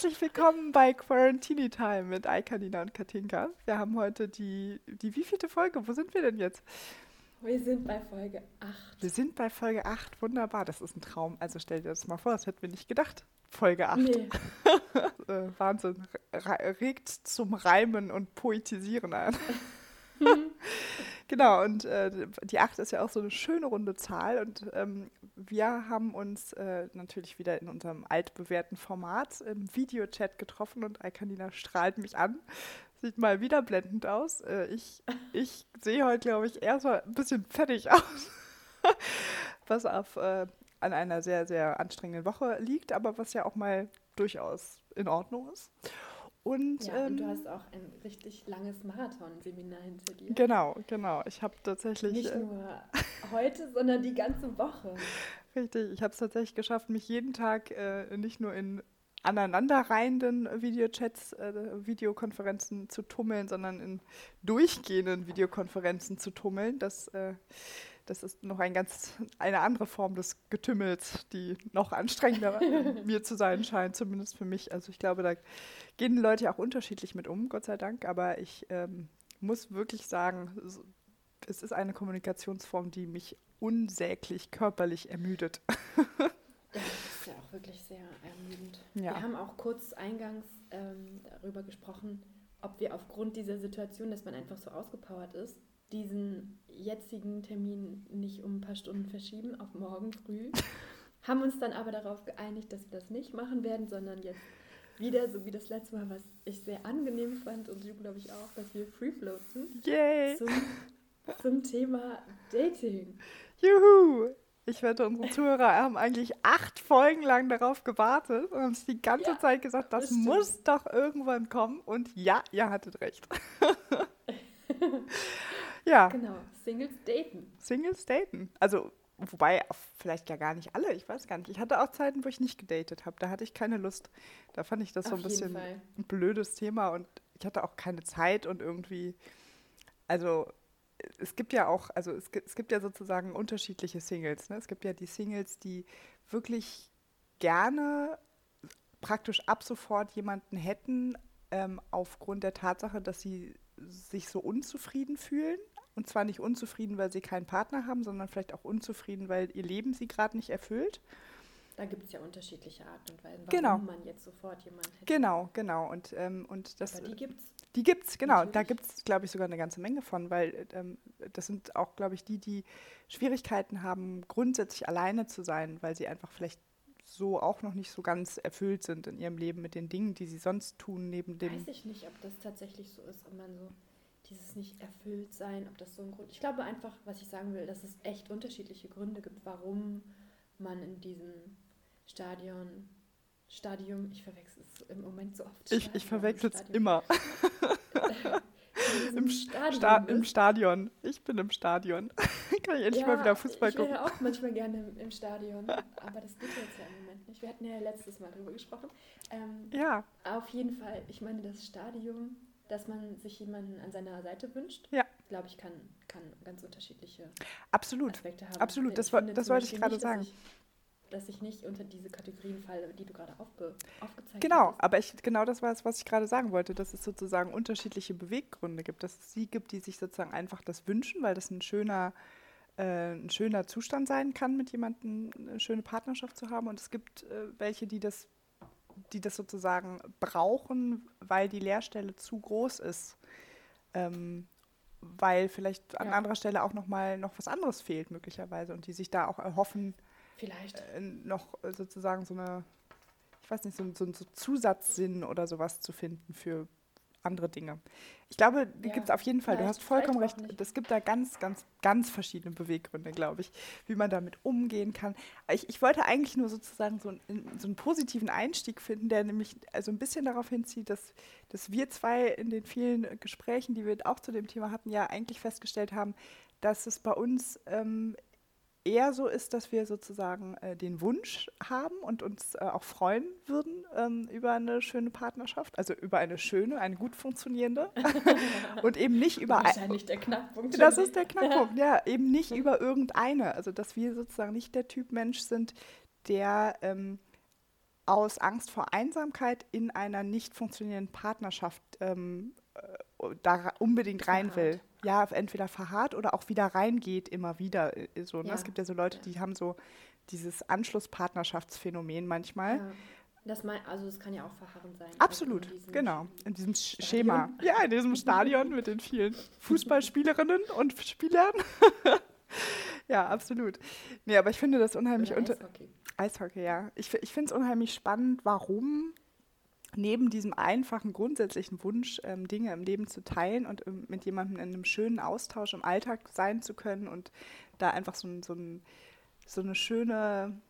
Herzlich willkommen bei Quarantini Time mit Aikanina und Katinka. Wir haben heute die, die wievielte Folge? Wo sind wir denn jetzt? Wir sind bei Folge 8. Wir sind bei Folge 8. Wunderbar, das ist ein Traum. Also stell dir das mal vor, das hätten wir nicht gedacht. Folge 8. Nee. äh, Wahnsinn. Regt zum Reimen und Poetisieren an. genau, und äh, die 8 ist ja auch so eine schöne runde Zahl. Und ähm, wir haben uns äh, natürlich wieder in unserem altbewährten Format im Videochat getroffen und Alkanina strahlt mich an. Sieht mal wieder blendend aus. Äh, ich ich sehe heute, glaube ich, so ein bisschen fertig aus. was auf, äh, an einer sehr, sehr anstrengenden Woche liegt, aber was ja auch mal durchaus in Ordnung ist. Und, ja, ähm, und du ähm, hast auch ein richtig langes Marathonseminar hinter dir. Genau, genau. Ich habe tatsächlich. Nicht äh, nur heute, sondern die ganze Woche. Richtig, ich habe es tatsächlich geschafft, mich jeden Tag äh, nicht nur in aneinanderreihenden Videochats, äh, Videokonferenzen zu tummeln, sondern in durchgehenden Videokonferenzen zu tummeln. Das, äh, das ist noch ein ganz, eine andere Form des Getümmels, die noch anstrengender mir zu sein scheint, zumindest für mich. Also ich glaube, da gehen die Leute auch unterschiedlich mit um, Gott sei Dank. Aber ich ähm, muss wirklich sagen, es ist eine Kommunikationsform, die mich unsäglich körperlich ermüdet. ja, das ist ja auch wirklich sehr ermüdend. Ja. Wir haben auch kurz eingangs ähm, darüber gesprochen, ob wir aufgrund dieser Situation, dass man einfach so ausgepowert ist, diesen jetzigen Termin nicht um ein paar Stunden verschieben auf morgen früh. haben uns dann aber darauf geeinigt, dass wir das nicht machen werden, sondern jetzt wieder, so wie das letzte Mal, was ich sehr angenehm fand und du glaube ich auch, dass wir free floaten. Yay! Zum, zum Thema Dating. Juhu! Ich wette, unsere Zuhörer haben eigentlich acht Folgen lang darauf gewartet und uns die ganze ja, Zeit gesagt, das, das muss doch irgendwann kommen. Und ja, ihr hattet recht. ja. Genau, Singles daten. Singles daten. Also Wobei, vielleicht ja gar nicht alle, ich weiß gar nicht. Ich hatte auch Zeiten, wo ich nicht gedatet habe. Da hatte ich keine Lust. Da fand ich das Auf so ein bisschen Fall. ein blödes Thema und ich hatte auch keine Zeit und irgendwie, also es gibt ja auch, also es gibt, es gibt ja sozusagen unterschiedliche Singles. Ne? Es gibt ja die Singles, die wirklich gerne praktisch ab sofort jemanden hätten, ähm, aufgrund der Tatsache, dass sie sich so unzufrieden fühlen und zwar nicht unzufrieden, weil sie keinen Partner haben, sondern vielleicht auch unzufrieden, weil ihr Leben sie gerade nicht erfüllt. Da gibt es ja unterschiedliche Arten und Weisen, warum genau. man jetzt sofort jemanden hätte. Genau, genau. Und, ähm, und das, Aber die gibt es. Die gibt es, genau. Natürlich. Da gibt es, glaube ich, sogar eine ganze Menge von, weil ähm, das sind auch, glaube ich, die, die Schwierigkeiten haben, grundsätzlich alleine zu sein, weil sie einfach vielleicht so auch noch nicht so ganz erfüllt sind in ihrem Leben mit den Dingen, die sie sonst tun, neben dem. Weiß ich nicht, ob das tatsächlich so ist, ob man so dieses nicht erfüllt sein, ob das so ein Grund. Ich glaube einfach, was ich sagen will, dass es echt unterschiedliche Gründe gibt, warum man in diesem Stadion, Stadium, ich verwechsel es im Moment so oft. Ich, ich verwechsel es immer. Im Stadion, Sta Im Stadion. Ich bin im Stadion. Kann ich endlich ja, mal wieder Fußball gucken. Ich wäre auch manchmal gerne im, im, Stadion, aber das geht jetzt ja im Moment nicht. Wir hatten ja letztes Mal darüber gesprochen. Ähm, ja. Auf jeden Fall, ich meine, das Stadium dass man sich jemanden an seiner Seite wünscht, ja. glaube ich, kann, kann ganz unterschiedliche Absolut. Aspekte haben. Absolut, das, finde, das wollte ich gerade nicht, sagen. Dass ich, dass ich nicht unter diese Kategorien falle, die du gerade aufge, aufgezeigt genau, hast. aber ich, genau das war es, was ich gerade sagen wollte, dass es sozusagen unterschiedliche Beweggründe gibt, dass es sie gibt, die sich sozusagen einfach das wünschen, weil das ein schöner, äh, ein schöner Zustand sein kann, mit jemandem eine schöne Partnerschaft zu haben und es gibt äh, welche, die das die das sozusagen brauchen, weil die Lehrstelle zu groß ist. Ähm, weil vielleicht ja. an anderer Stelle auch noch mal noch was anderes fehlt möglicherweise und die sich da auch erhoffen, vielleicht äh, noch sozusagen so eine, ich weiß nicht, so, so, so Zusatzsinn oder sowas zu finden für andere Dinge. Ich glaube, die ja, gibt es auf jeden Fall. Du hast vollkommen recht. Es gibt da ganz, ganz, ganz verschiedene Beweggründe, glaube ich, wie man damit umgehen kann. Ich, ich wollte eigentlich nur sozusagen so, einen, so einen positiven Einstieg finden, der nämlich also ein bisschen darauf hinzieht, dass, dass wir zwei in den vielen Gesprächen, die wir auch zu dem Thema hatten, ja eigentlich festgestellt haben, dass es bei uns ähm, eher so ist, dass wir sozusagen äh, den Wunsch haben und uns äh, auch freuen würden ähm, über eine schöne Partnerschaft, also über eine schöne, eine gut funktionierende und eben nicht über wahrscheinlich der Knackpunkt. Das ist der Knackpunkt, ja, eben nicht über irgendeine, also dass wir sozusagen nicht der Typ Mensch sind, der ähm, aus Angst vor Einsamkeit in einer nicht funktionierenden Partnerschaft ähm, äh, da unbedingt rein will. Ja, entweder verharrt oder auch wieder reingeht, immer wieder. Äh, so, ne? Ja. Es gibt ja so Leute, die haben so dieses Anschlusspartnerschaftsphänomen manchmal. Ja. Das mein, also das kann ja auch verharren sein. Also Absolut, also in genau. In diesem Stadion. Schema. Ja, in diesem Stadion mit den vielen Fußballspielerinnen und Spielern. ja, absolut. Nee, aber ich finde das unheimlich unter. Eishockey. Eishockey, ja. Ich, ich finde es unheimlich spannend, warum neben diesem einfachen grundsätzlichen Wunsch, ähm, Dinge im Leben zu teilen und ähm, mit jemandem in einem schönen Austausch im Alltag sein zu können und da einfach so, so, ein, so eine schöne,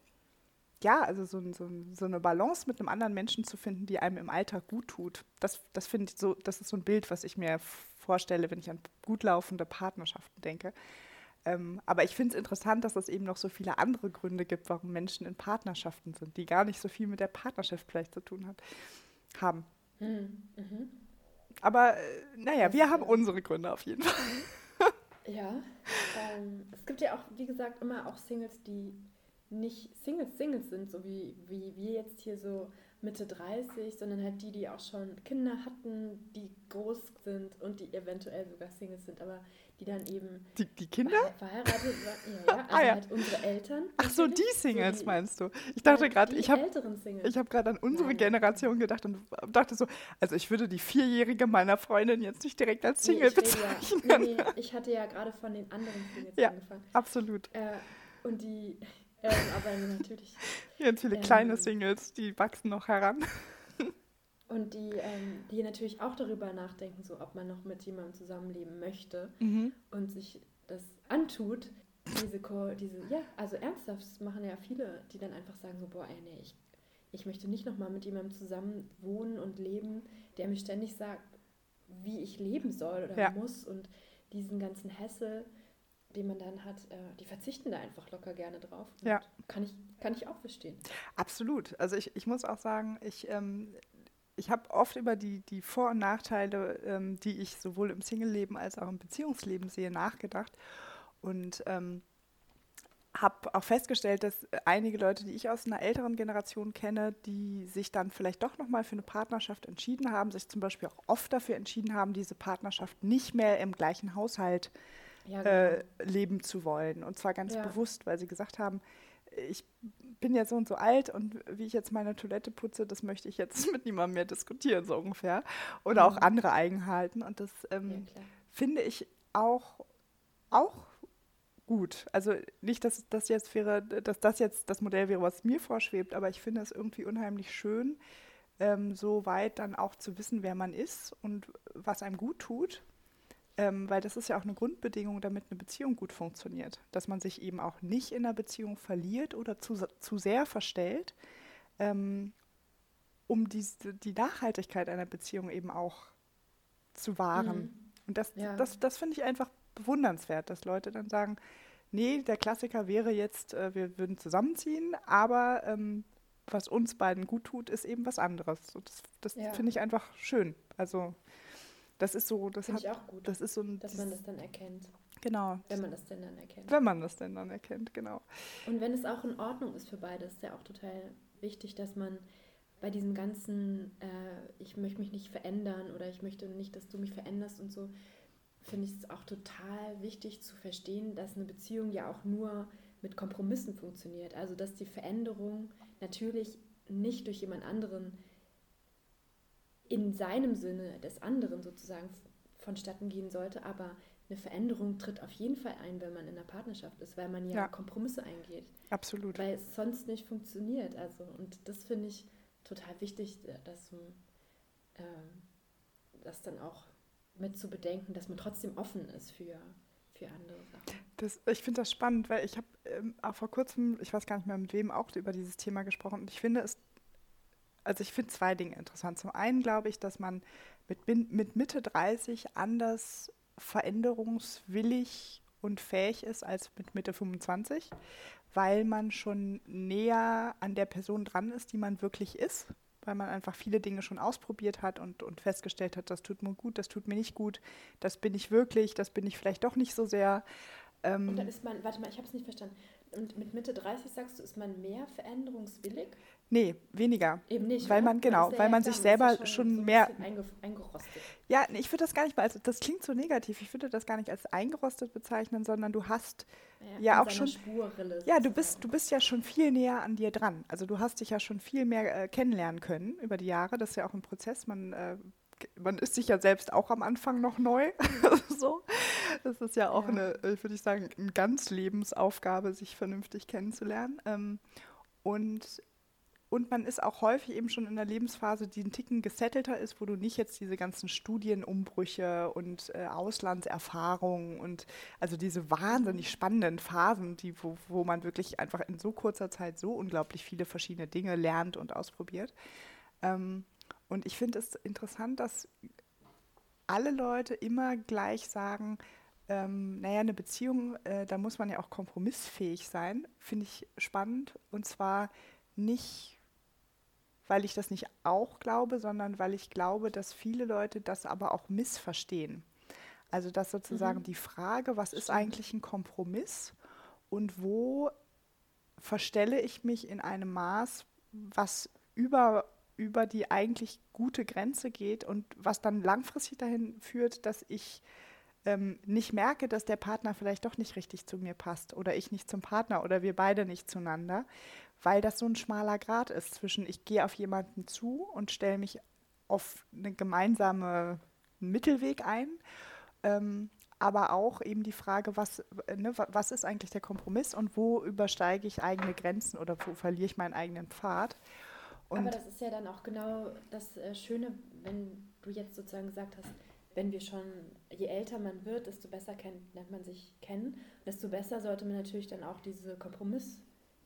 ja, also so, so, so, eine Balance mit einem anderen Menschen zu finden, die einem im Alltag gut tut. Das, das finde ich so, das ist so ein Bild, was ich mir vorstelle, wenn ich an gut laufende Partnerschaften denke. Ähm, aber ich finde es interessant, dass es eben noch so viele andere Gründe gibt, warum Menschen in Partnerschaften sind, die gar nicht so viel mit der Partnerschaft vielleicht zu tun hat, haben. Mhm. Mhm. Aber äh, naja, wir haben unsere Gründe auf jeden Fall. Ja, ähm, es gibt ja auch, wie gesagt, immer auch Singles, die nicht Singles, Singles sind, so wie, wie wir jetzt hier so Mitte 30, sondern halt die, die auch schon Kinder hatten, die groß sind und die eventuell sogar Singles sind, aber die dann eben die, die Kinder verheiratet waren. Ja, ja, also ah, ja. halt unsere Eltern. Ach so, die Singles so die, meinst du? Ich dachte gerade, ich habe ich habe gerade an unsere. Generation gedacht und dachte so, also ich würde die vierjährige meiner Freundin jetzt nicht direkt als Single nee, bezeichnen. Ja, nee, nee, ich hatte ja gerade von den anderen Singles ja, angefangen. Absolut. Äh, und die ähm, aber natürlich. Ganz viele ähm, kleine Singles, die wachsen noch heran. Und die, ähm, die natürlich auch darüber nachdenken, so ob man noch mit jemandem zusammenleben möchte mhm. und sich das antut. Diese, diese, ja, also ernsthaft machen ja viele, die dann einfach sagen so, boah, ey, nee, ich, ich möchte nicht nochmal mit jemandem zusammen wohnen und leben, der mir ständig sagt, wie ich leben soll oder ja. muss und diesen ganzen Hassel den man dann hat, äh, die verzichten da einfach locker gerne drauf. Ja. Kann ich, kann ich auch verstehen. Absolut. Also ich, ich muss auch sagen, ich, ähm, ich habe oft über die, die Vor- und Nachteile, ähm, die ich sowohl im Single-Leben als auch im Beziehungsleben sehe, nachgedacht. Und ähm, habe auch festgestellt, dass einige Leute, die ich aus einer älteren Generation kenne, die sich dann vielleicht doch nochmal für eine Partnerschaft entschieden haben, sich zum Beispiel auch oft dafür entschieden haben, diese Partnerschaft nicht mehr im gleichen Haushalt äh, ja, genau. äh, leben zu wollen. Und zwar ganz ja. bewusst, weil sie gesagt haben, ich bin ja so und so alt und wie ich jetzt meine Toilette putze, das möchte ich jetzt mit niemandem mehr diskutieren, so ungefähr. Oder mhm. auch andere Eigenheiten. Und das ähm, ja, finde ich auch, auch gut. Also nicht, dass das jetzt wäre, dass das jetzt das Modell wäre, was mir vorschwebt, aber ich finde es irgendwie unheimlich schön, ähm, so weit dann auch zu wissen, wer man ist und was einem gut tut ähm, weil das ist ja auch eine Grundbedingung, damit eine Beziehung gut funktioniert. Dass man sich eben auch nicht in einer Beziehung verliert oder zu, zu sehr verstellt, ähm, um die, die Nachhaltigkeit einer Beziehung eben auch zu wahren. Mhm. Und das, ja. das, das finde ich einfach bewundernswert, dass Leute dann sagen, nee, der Klassiker wäre jetzt, äh, wir würden zusammenziehen, aber ähm, was uns beiden gut tut, ist eben was anderes. das das ja. finde ich einfach schön. Also das ist so, das Finde ich auch gut. Das ist so ein, dass man das dann erkennt. Genau. Wenn man das denn dann erkennt. Wenn man das denn dann erkennt, genau. Und wenn es auch in Ordnung ist für beide, ist ja auch total wichtig, dass man bei diesem ganzen, äh, ich möchte mich nicht verändern oder ich möchte nicht, dass du mich veränderst und so, finde ich es auch total wichtig zu verstehen, dass eine Beziehung ja auch nur mit Kompromissen funktioniert. Also dass die Veränderung natürlich nicht durch jemand anderen in seinem Sinne des anderen sozusagen vonstatten gehen sollte, aber eine Veränderung tritt auf jeden Fall ein, wenn man in einer Partnerschaft ist, weil man ja, ja. Kompromisse eingeht. Absolut. Weil es sonst nicht funktioniert. Also, und das finde ich total wichtig, dass äh, das dann auch mit zu bedenken, dass man trotzdem offen ist für, für andere Sachen. Das, ich finde das spannend, weil ich habe ähm, auch vor kurzem, ich weiß gar nicht mehr mit wem, auch über dieses Thema gesprochen. Und ich finde es also ich finde zwei Dinge interessant. Zum einen glaube ich, dass man mit, mit Mitte 30 anders veränderungswillig und fähig ist als mit Mitte 25, weil man schon näher an der Person dran ist, die man wirklich ist, weil man einfach viele Dinge schon ausprobiert hat und, und festgestellt hat, das tut mir gut, das tut mir nicht gut, das bin ich wirklich, das bin ich vielleicht doch nicht so sehr. Ähm und dann ist man, warte mal, ich habe es nicht verstanden. Und mit Mitte 30 sagst du, ist man mehr veränderungswillig? Nee, weniger. Eben nicht. Weil man, genau, weil man sich selber schon, schon mehr. Eingerostet. Ja, ich würde das gar nicht mal, also das klingt so negativ, ich würde das gar nicht als eingerostet bezeichnen, sondern du hast ja, ja auch schon. Ja, du bist, du bist ja schon viel näher an dir dran. Also du hast dich ja schon viel mehr äh, kennenlernen können über die Jahre. Das ist ja auch ein Prozess. Man äh, man ist sich ja selbst auch am Anfang noch neu. so. Das ist ja auch ja. eine, äh, würde ich sagen, eine ganz Lebensaufgabe, sich vernünftig kennenzulernen. Ähm, und, und man ist auch häufig eben schon in einer Lebensphase, die ein Ticken gesettelter ist, wo du nicht jetzt diese ganzen Studienumbrüche und äh, Auslandserfahrungen und also diese wahnsinnig spannenden Phasen, die, wo, wo man wirklich einfach in so kurzer Zeit so unglaublich viele verschiedene Dinge lernt und ausprobiert. Ähm, und ich finde es interessant, dass alle Leute immer gleich sagen, ähm, naja, eine Beziehung, äh, da muss man ja auch kompromissfähig sein, finde ich spannend. Und zwar nicht, weil ich das nicht auch glaube, sondern weil ich glaube, dass viele Leute das aber auch missverstehen. Also dass sozusagen mhm. die Frage, was ist eigentlich ein Kompromiss und wo verstelle ich mich in einem Maß, was über über die eigentlich gute Grenze geht und was dann langfristig dahin führt, dass ich ähm, nicht merke, dass der Partner vielleicht doch nicht richtig zu mir passt oder ich nicht zum Partner oder wir beide nicht zueinander, weil das so ein schmaler Grad ist zwischen ich gehe auf jemanden zu und stelle mich auf einen gemeinsamen Mittelweg ein. Ähm, aber auch eben die Frage, was, ne, was ist eigentlich der Kompromiss und wo übersteige ich eigene Grenzen oder wo verliere ich meinen eigenen Pfad. Und Aber das ist ja dann auch genau das äh, Schöne, wenn du jetzt sozusagen gesagt hast, wenn wir schon, je älter man wird, desto besser kennt, lernt man sich kennen, desto besser sollte man natürlich dann auch diese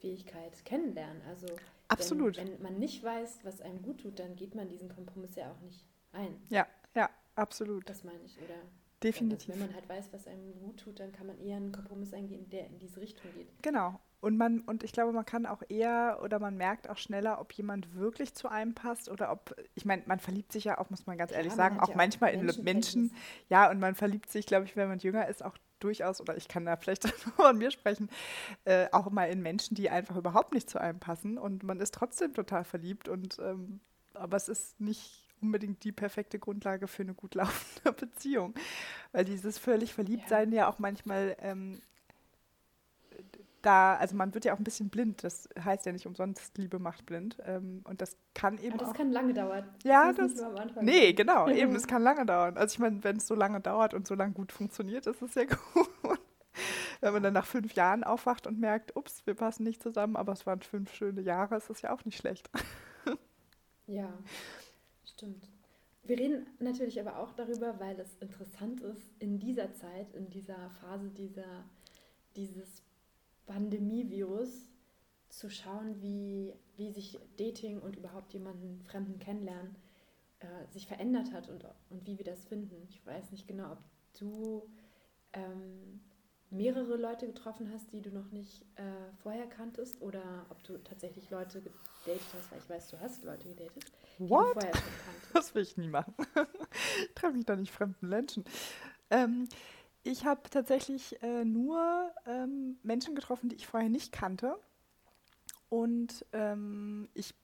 Kompromissfähigkeit kennenlernen. Also Absolut. Wenn, wenn man nicht weiß, was einem gut tut, dann geht man diesen Kompromiss ja auch nicht ein. Ja, ja, absolut. Das meine ich, oder? Definitiv. Wenn man halt weiß, was einem gut tut, dann kann man eher einen Kompromiss eingehen, der in diese Richtung geht. Genau. Und man, und ich glaube, man kann auch eher oder man merkt auch schneller, ob jemand wirklich zu einem passt oder ob, ich meine, man verliebt sich ja auch, muss man ganz ehrlich ja, sagen, auch ja manchmal in Menschen. Ja, und man verliebt sich, glaube ich, wenn man jünger ist, auch durchaus, oder ich kann da vielleicht von mir sprechen, äh, auch mal in Menschen, die einfach überhaupt nicht zu einem passen. Und man ist trotzdem total verliebt. Und ähm, aber es ist nicht unbedingt die perfekte Grundlage für eine gut laufende Beziehung. Weil dieses völlig Verliebtsein ja, ja auch manchmal ähm, da, also man wird ja auch ein bisschen blind. Das heißt ja nicht umsonst, Liebe macht blind. Ähm, und das kann eben. Aber das auch, kann lange dauern. Ja, das. das nee, genau, eben, es kann lange dauern. Also ich meine, wenn es so lange dauert und so lange gut funktioniert, ist es ja gut. wenn man dann nach fünf Jahren aufwacht und merkt, ups, wir passen nicht zusammen, aber es waren fünf schöne Jahre, ist das ja auch nicht schlecht. ja, stimmt. Wir reden natürlich aber auch darüber, weil es interessant ist, in dieser Zeit, in dieser Phase dieser, dieses Pandemie-Virus zu schauen, wie, wie sich Dating und überhaupt jemanden Fremden kennenlernen äh, sich verändert hat und, und wie wir das finden. Ich weiß nicht genau, ob du ähm, mehrere Leute getroffen hast, die du noch nicht äh, vorher kanntest oder ob du tatsächlich Leute gedatet hast, weil ich weiß, du hast Leute gedatet, die What? du vorher schon kanntest. Das will ich nie machen. ich treffe mich da nicht fremden Menschen. Ähm, ich habe tatsächlich äh, nur ähm, Menschen getroffen, die ich vorher nicht kannte. Und ähm, ich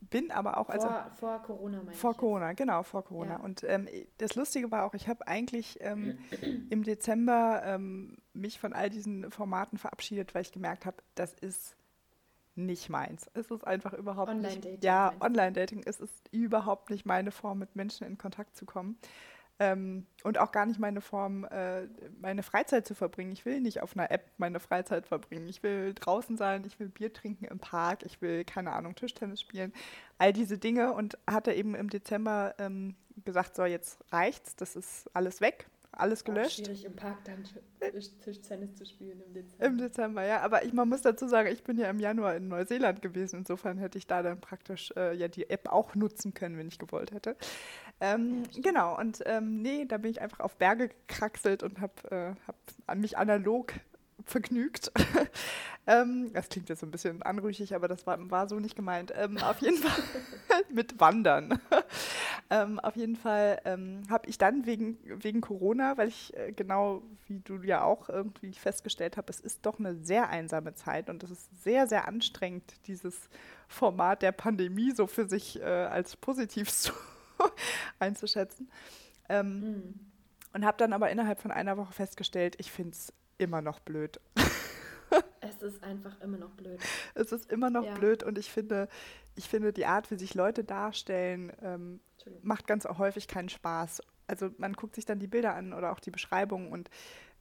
bin aber auch also vor, vor Corona meine vor Corona jetzt. genau vor Corona ja. und ähm, das Lustige war auch ich habe eigentlich ähm, im Dezember ähm, mich von all diesen Formaten verabschiedet weil ich gemerkt habe das ist nicht meins es ist einfach überhaupt Online -Dating nicht ja Online Dating es ist überhaupt nicht meine Form mit Menschen in Kontakt zu kommen ähm, und auch gar nicht meine Form, äh, meine Freizeit zu verbringen. Ich will nicht auf einer App meine Freizeit verbringen. Ich will draußen sein, ich will Bier trinken im Park, ich will, keine Ahnung, Tischtennis spielen. All diese Dinge und hatte eben im Dezember ähm, gesagt, so jetzt reicht's, das ist alles weg alles gelöscht. Auch schwierig im Park dann Tischtennis zu spielen im Dezember. Im Dezember, ja. Aber ich, man muss dazu sagen, ich bin ja im Januar in Neuseeland gewesen. Insofern hätte ich da dann praktisch äh, ja die App auch nutzen können, wenn ich gewollt hätte. Ähm, ja, genau, und ähm, nee, da bin ich einfach auf Berge gekraxelt und habe äh, hab mich analog vergnügt. ähm, das klingt jetzt so ein bisschen anrüchig, aber das war, war so nicht gemeint. Ähm, auf jeden Fall mit Wandern. Ähm, auf jeden Fall ähm, habe ich dann wegen, wegen Corona, weil ich äh, genau wie du ja auch irgendwie festgestellt habe, es ist doch eine sehr einsame Zeit und es ist sehr, sehr anstrengend, dieses Format der Pandemie so für sich äh, als positiv zu einzuschätzen. Ähm, mhm. Und habe dann aber innerhalb von einer Woche festgestellt, ich finde es immer noch blöd. Es ist einfach immer noch blöd. Es ist immer noch ja. blöd und ich finde, ich finde, die Art, wie sich Leute darstellen, ähm, macht ganz häufig keinen Spaß. Also man guckt sich dann die Bilder an oder auch die Beschreibungen und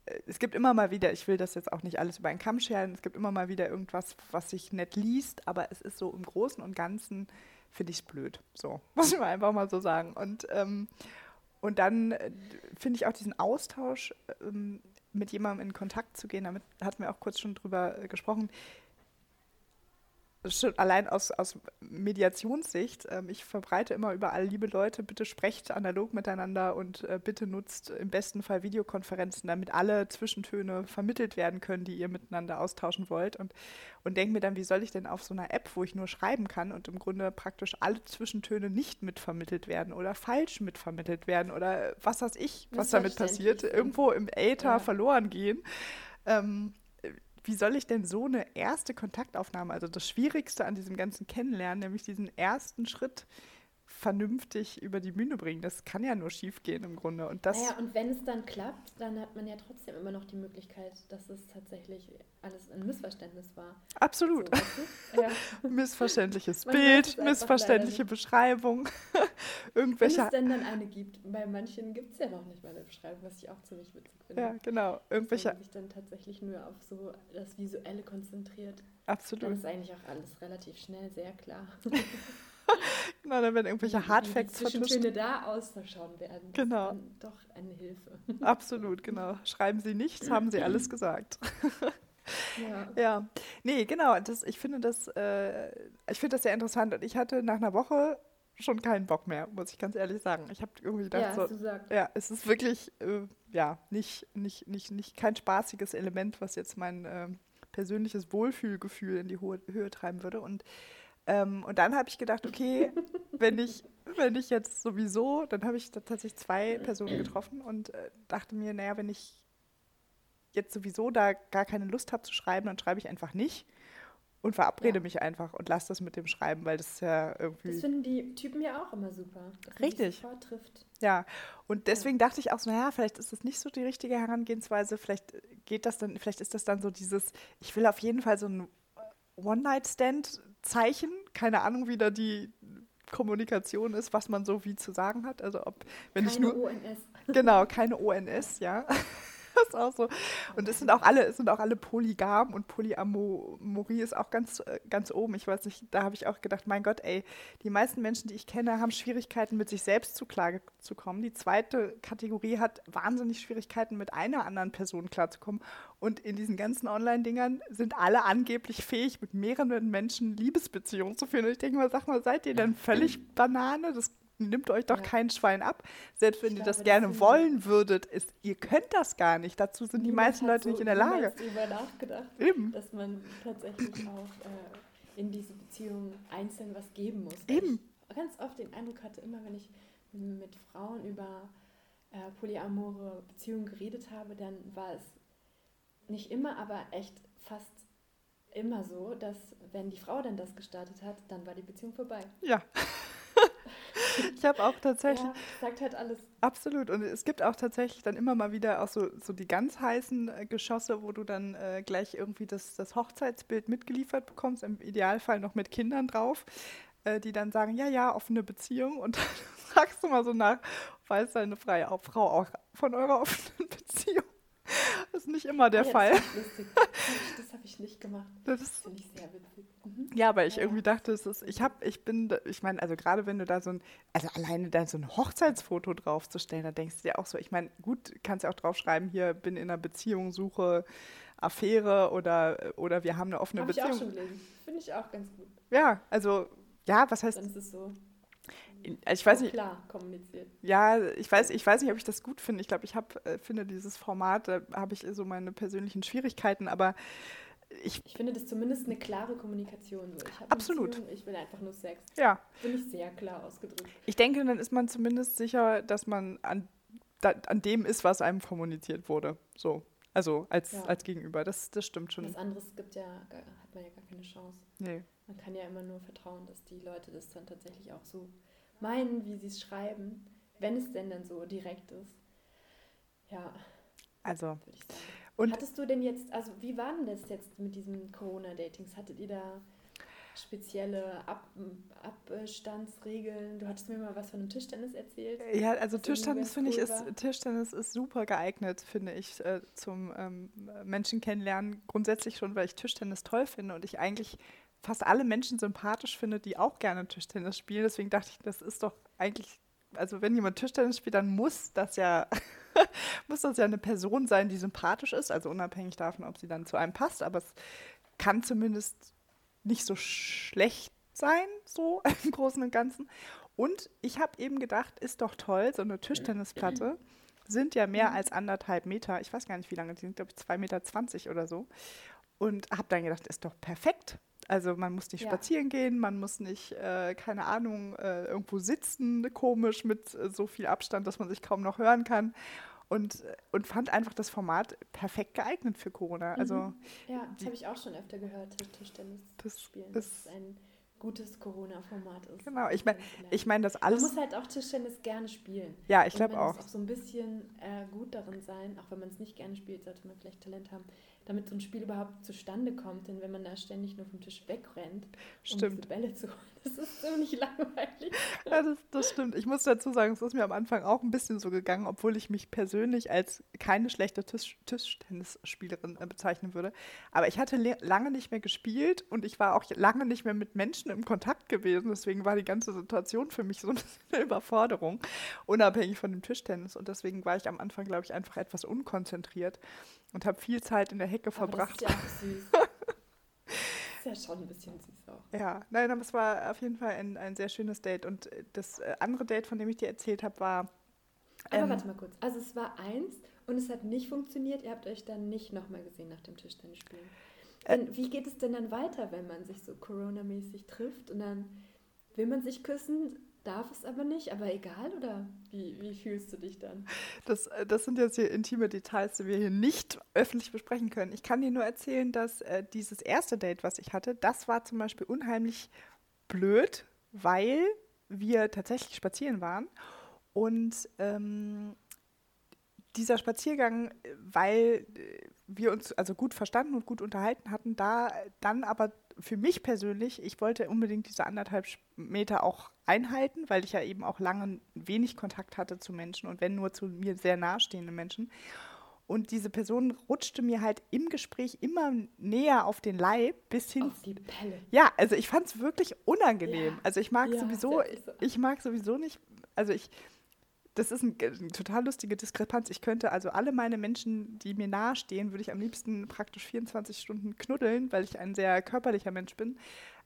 äh, es gibt immer mal wieder, ich will das jetzt auch nicht alles über einen Kamm scheren, es gibt immer mal wieder irgendwas, was sich nett liest, aber es ist so im Großen und Ganzen, finde ich es blöd. So, muss ich mal einfach mal so sagen. Und, ähm, und dann äh, finde ich auch diesen Austausch ähm, mit jemandem in Kontakt zu gehen, damit hatten wir auch kurz schon drüber äh, gesprochen, schon allein aus, aus Mediationssicht, ähm, ich verbreite immer überall, liebe Leute, bitte sprecht analog miteinander und äh, bitte nutzt im besten Fall Videokonferenzen, damit alle Zwischentöne vermittelt werden können, die ihr miteinander austauschen wollt. Und, und denke mir dann, wie soll ich denn auf so einer App, wo ich nur schreiben kann und im Grunde praktisch alle Zwischentöne nicht mitvermittelt werden oder falsch mitvermittelt werden oder was weiß ich, was damit passiert, irgendwo im Äther ja. verloren gehen. Ähm, wie soll ich denn so eine erste Kontaktaufnahme, also das Schwierigste an diesem ganzen Kennenlernen, nämlich diesen ersten Schritt vernünftig über die Bühne bringen. Das kann ja nur schief gehen im Grunde. Und das naja, und wenn es dann klappt, dann hat man ja trotzdem immer noch die Möglichkeit, dass es tatsächlich alles ein Missverständnis war. Absolut. So, ja. Missverständliches Bild, missverständliche Beschreibung. Irgendwelche. Wenn es denn dann eine gibt. Bei manchen gibt es ja noch nicht mal eine Beschreibung, was ich auch ziemlich witzig finde. Ja, genau. Irgendwelche. Wenn sich dann tatsächlich nur auf so das Visuelle konzentriert. Absolut. Dann ist eigentlich auch alles relativ schnell sehr klar. genau, dann werden irgendwelche Hardfacts vertuscht. Schöne da auszuschauen werden. Genau. doch eine Hilfe. Absolut, genau. Schreiben Sie nichts, haben Sie alles gesagt. Ja. ja. Nee, genau. Das, ich finde das, äh, ich finde das sehr interessant. Und ich hatte nach einer Woche schon keinen Bock mehr, muss ich ganz ehrlich sagen. Ich habe irgendwie gedacht, ja, so, ja, es ist wirklich, äh, ja, nicht, nicht, nicht, nicht kein spaßiges Element, was jetzt mein äh, persönliches Wohlfühlgefühl in die Höhe, Höhe treiben würde. Und ähm, und dann habe ich gedacht, okay, wenn ich, wenn ich jetzt sowieso, dann habe ich tatsächlich zwei Personen getroffen und äh, dachte mir, naja, wenn ich jetzt sowieso da gar keine Lust habe zu schreiben, dann schreibe ich einfach nicht und verabrede ja. mich einfach und lasse das mit dem Schreiben, weil das ja irgendwie. Das finden die Typen ja auch immer super. Richtig. trifft. Ja, und deswegen ja. dachte ich auch so, naja, vielleicht ist das nicht so die richtige Herangehensweise, vielleicht geht das dann, vielleicht ist das dann so dieses, ich will auf jeden Fall so ein One-Night-Stand Zeichen. Keine Ahnung, wie da die Kommunikation ist, was man so wie zu sagen hat. Also ob, wenn keine ich nur. ONS. Genau, keine ONS, ja. Das auch so. Und es sind auch alle, es sind auch alle polygam und Polyamorie ist auch ganz, äh, ganz oben. Ich weiß nicht, da habe ich auch gedacht, mein Gott, ey, die meisten Menschen, die ich kenne, haben Schwierigkeiten, mit sich selbst zu Klage zu kommen. Die zweite Kategorie hat wahnsinnig Schwierigkeiten, mit einer anderen Person klarzukommen. Und in diesen ganzen Online-Dingern sind alle angeblich fähig, mit mehreren Menschen Liebesbeziehungen zu führen. Und ich denke mal, sag mal, seid ihr denn völlig Banane? Das nimmt euch doch ja. kein Schwein ab. Selbst wenn ich ihr das gerne das wollen würdet, ist, ihr könnt das gar nicht. Dazu sind die meisten Leute so nicht in der Lage. Ich darüber nachgedacht, Eben. dass man tatsächlich auch äh, in diese Beziehung einzeln was geben muss. Eben. Ich ganz oft den Eindruck hatte, immer wenn ich mit Frauen über äh, polyamore Beziehungen geredet habe, dann war es nicht immer, aber echt fast immer so, dass wenn die Frau dann das gestartet hat, dann war die Beziehung vorbei. Ja. Ich habe auch tatsächlich. Ja, sagt halt alles. Absolut. Und es gibt auch tatsächlich dann immer mal wieder auch so, so die ganz heißen äh, Geschosse, wo du dann äh, gleich irgendwie das, das Hochzeitsbild mitgeliefert bekommst, im Idealfall noch mit Kindern drauf, äh, die dann sagen, ja, ja, offene Beziehung. Und dann fragst du mal so nach, weiß deine freie Frau auch von eurer offenen Beziehung? Das ist nicht immer der ja, Fall. Ich nicht gemacht. Das, das finde ich sehr witzig. Mhm. Ja, aber ich ja. irgendwie dachte, es ist, ich habe, ich bin, ich meine, also gerade wenn du da so ein, also alleine da so ein Hochzeitsfoto draufzustellen, da denkst du dir auch so, ich meine, gut, kannst ja auch draufschreiben, hier bin in einer Beziehung, suche Affäre oder, oder wir haben eine offene hab Beziehung. Ich auch schon gelesen. Finde ich auch ganz gut. Ja, also, ja, was heißt. Dann ist es so ich weiß nicht. Klar kommuniziert. Ja, ich weiß, ich weiß nicht, ob ich das gut finde. Ich glaube, ich hab, äh, finde dieses Format, da habe ich so meine persönlichen Schwierigkeiten, aber ich, ich finde das zumindest eine klare Kommunikation. So. Ich absolut. Beziehung, ich will einfach nur Sex. Ja. Finde ich sehr klar ausgedrückt. Ich denke, dann ist man zumindest sicher, dass man an, da, an dem ist, was einem kommuniziert wurde. So. Also als, ja. als Gegenüber. Das, das stimmt schon. Was anderes gibt ja, hat man ja gar keine Chance. Nee. Man kann ja immer nur vertrauen, dass die Leute das dann tatsächlich auch so meinen, wie sie es schreiben, wenn es denn dann so direkt ist. Ja. Also. Würde ich sagen. Und Hattest du denn jetzt, also wie war denn das jetzt mit diesen Corona-Datings? Hattet ihr da spezielle Ab Abstandsregeln? Du hattest mir mal was von einem Tischtennis erzählt. Ja, also Tischtennis finde ich ist Tischtennis ist super geeignet, finde ich, äh, zum ähm, Menschen kennenlernen. Grundsätzlich schon, weil ich Tischtennis toll finde und ich eigentlich fast alle Menschen sympathisch finde, die auch gerne Tischtennis spielen. Deswegen dachte ich, das ist doch eigentlich, also wenn jemand Tischtennis spielt, dann muss das ja muss das ja eine Person sein, die sympathisch ist, also unabhängig davon, ob sie dann zu einem passt, aber es kann zumindest nicht so schlecht sein, so im Großen und Ganzen. Und ich habe eben gedacht, ist doch toll, so eine Tischtennisplatte sind ja mehr als anderthalb Meter. Ich weiß gar nicht, wie lange die sind, glaube ich, 2,20 Meter oder so. Und habe dann gedacht, ist doch perfekt. Also man muss nicht ja. spazieren gehen, man muss nicht, äh, keine Ahnung, äh, irgendwo sitzen, komisch mit äh, so viel Abstand, dass man sich kaum noch hören kann. Und, und fand einfach das Format perfekt geeignet für Corona. Also, mhm. ja, das habe ich auch schon öfter gehört, Tischtennis das spielen. Ist, das ist ein gutes Corona-Format ist. Genau, ich meine, ich mein, das alles. Man muss halt auch Tischtennis gerne spielen. Ja, ich glaube auch. Man muss auch so ein bisschen äh, gut darin sein, auch wenn man es nicht gerne spielt, sollte man vielleicht Talent haben, damit so ein Spiel überhaupt zustande kommt. Denn wenn man da ständig nur vom Tisch wegrennt, stimmt. um diese Bälle zu holen, das ist ziemlich langweilig. Ja, das, das stimmt. Ich muss dazu sagen, es ist mir am Anfang auch ein bisschen so gegangen, obwohl ich mich persönlich als keine schlechte Tisch Tischtennisspielerin äh, bezeichnen würde. Aber ich hatte lange nicht mehr gespielt und ich war auch lange nicht mehr mit Menschen im Kontakt gewesen. Deswegen war die ganze Situation für mich so eine Überforderung, unabhängig von dem Tischtennis. Und deswegen war ich am Anfang, glaube ich, einfach etwas unkonzentriert und habe viel Zeit in der Hecke aber verbracht. Das ist ja auch süß. ist ja schon ein bisschen süß auch. Ja, nein, aber es war auf jeden Fall ein, ein sehr schönes Date. Und das äh, andere Date, von dem ich dir erzählt habe, war. Aber ähm, warte mal kurz. Also es war eins und es hat nicht funktioniert. Ihr habt euch dann nicht nochmal gesehen nach dem Tischtennisspielen. Äh, wie geht es denn dann weiter, wenn man sich so Corona-mäßig trifft und dann will man sich küssen? darf es aber nicht, aber egal oder wie, wie fühlst du dich dann? Das, äh, das sind jetzt hier intime Details, die wir hier nicht öffentlich besprechen können. Ich kann dir nur erzählen, dass äh, dieses erste Date, was ich hatte, das war zum Beispiel unheimlich blöd, weil wir tatsächlich spazieren waren und ähm, dieser Spaziergang, weil äh, wir uns also gut verstanden und gut unterhalten hatten, da dann aber für mich persönlich, ich wollte unbedingt diese anderthalb Meter auch einhalten, weil ich ja eben auch lange wenig Kontakt hatte zu Menschen und wenn nur zu mir sehr nahestehenden Menschen. Und diese Person rutschte mir halt im Gespräch immer näher auf den Leib bis hin. Auf die Pelle. Ja, also ich fand es wirklich unangenehm. Ja. Also ich mag ja, sowieso, ich mag sowieso nicht, also ich, das ist ein, eine total lustige Diskrepanz. Ich könnte also alle meine Menschen, die mir nahestehen, würde ich am liebsten praktisch 24 Stunden knuddeln, weil ich ein sehr körperlicher Mensch bin.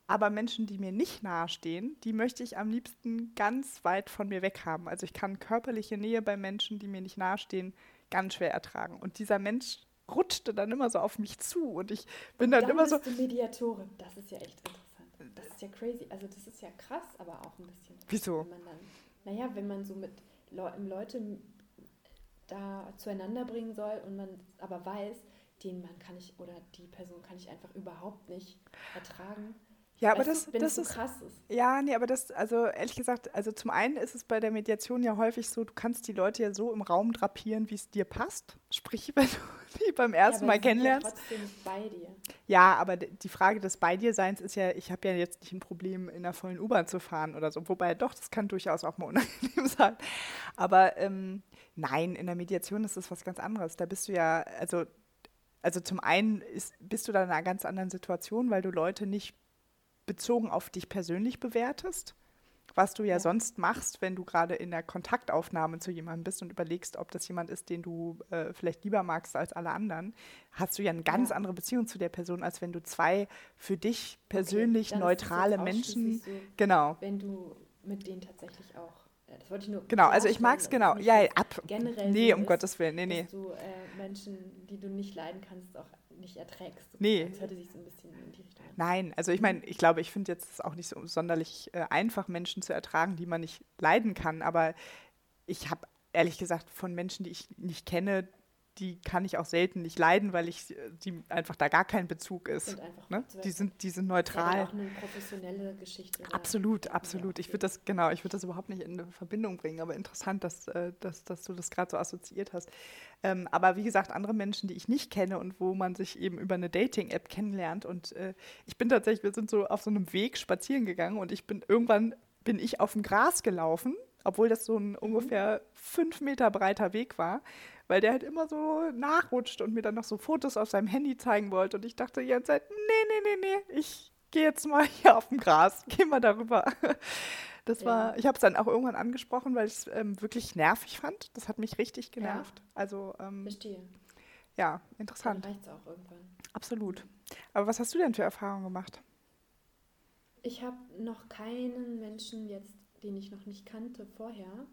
Aber Menschen, die mir nicht nahestehen, die möchte ich am liebsten ganz weit von mir weg haben. Also ich kann körperliche Nähe bei Menschen, die mir nicht nahestehen, ganz schwer ertragen. Und dieser Mensch rutschte dann immer so auf mich zu und ich bin und dann, dann immer bist so. Du Mediatorin, das ist ja echt interessant. Das ist ja crazy. Also das ist ja krass, aber auch ein bisschen. Wieso? Wenn man dann, naja, wenn man so mit Leute da zueinander bringen soll und man aber weiß, den Mann kann ich oder die Person kann ich einfach überhaupt nicht ertragen. Ja, aber das, wenn das so ist krass ist. Ja, nee, aber das, also ehrlich gesagt, also zum einen ist es bei der Mediation ja häufig so, du kannst die Leute ja so im Raum drapieren, wie es dir passt. Sprich, wenn du die beim ersten ja, Mal kennenlernst. Ja, trotzdem bei dir. Ja, aber die Frage des bei dir Seins ist ja, ich habe ja jetzt nicht ein Problem, in einer vollen U-Bahn zu fahren oder so. Wobei doch, das kann durchaus auch mal unangenehm sein. Aber ähm, nein, in der Mediation ist das was ganz anderes. Da bist du ja, also also zum einen ist, bist du da in einer ganz anderen Situation, weil du Leute nicht bezogen auf dich persönlich bewertest, was du ja, ja. sonst machst, wenn du gerade in der Kontaktaufnahme zu jemandem bist und überlegst, ob das jemand ist, den du äh, vielleicht lieber magst als alle anderen, hast du ja eine ganz ja. andere Beziehung zu der Person, als wenn du zwei für dich persönlich okay, neutrale Menschen, so, genau. Wenn du mit denen tatsächlich auch das wollte ich nur. Genau, also ich mag es genau. Ja, ab. Generell. Nee, um ist, Gottes Willen. Nee, nee. Dass du äh, Menschen, die du nicht leiden kannst, auch nicht erträgst. Nee. Das hörte sich so ein bisschen in die Richtung an. Nein, also ich meine, ich glaube, ich finde jetzt auch nicht so sonderlich äh, einfach, Menschen zu ertragen, die man nicht leiden kann. Aber ich habe ehrlich gesagt von Menschen, die ich nicht kenne, die kann ich auch selten nicht leiden, weil ich die einfach da gar kein Bezug ist. Ne? Die sind, die sind neutral. Das ist auch eine professionelle Geschichte. Absolut, absolut. Ich würde das genau, ich würde das überhaupt nicht in eine Verbindung bringen, aber interessant, dass, äh, dass, dass du das gerade so assoziiert hast. Ähm, aber wie gesagt, andere Menschen, die ich nicht kenne und wo man sich eben über eine Dating-App kennenlernt und äh, ich bin tatsächlich, wir sind so auf so einem Weg spazieren gegangen und ich bin irgendwann bin ich auf dem Gras gelaufen, obwohl das so ein mhm. ungefähr fünf Meter breiter Weg war weil der halt immer so nachrutscht und mir dann noch so Fotos auf seinem Handy zeigen wollte. Und ich dachte die ganze Zeit, nee, nee, nee, nee, ich gehe jetzt mal hier auf dem Gras, geh mal darüber. Das ja. war, ich habe es dann auch irgendwann angesprochen, weil ich es ähm, wirklich nervig fand. Das hat mich richtig genervt. Ja. Also, ähm, Verstehe. Ja, interessant. Dann reicht auch irgendwann. Absolut. Aber was hast du denn für Erfahrungen gemacht? Ich habe noch keinen Menschen jetzt, den ich noch nicht kannte vorher,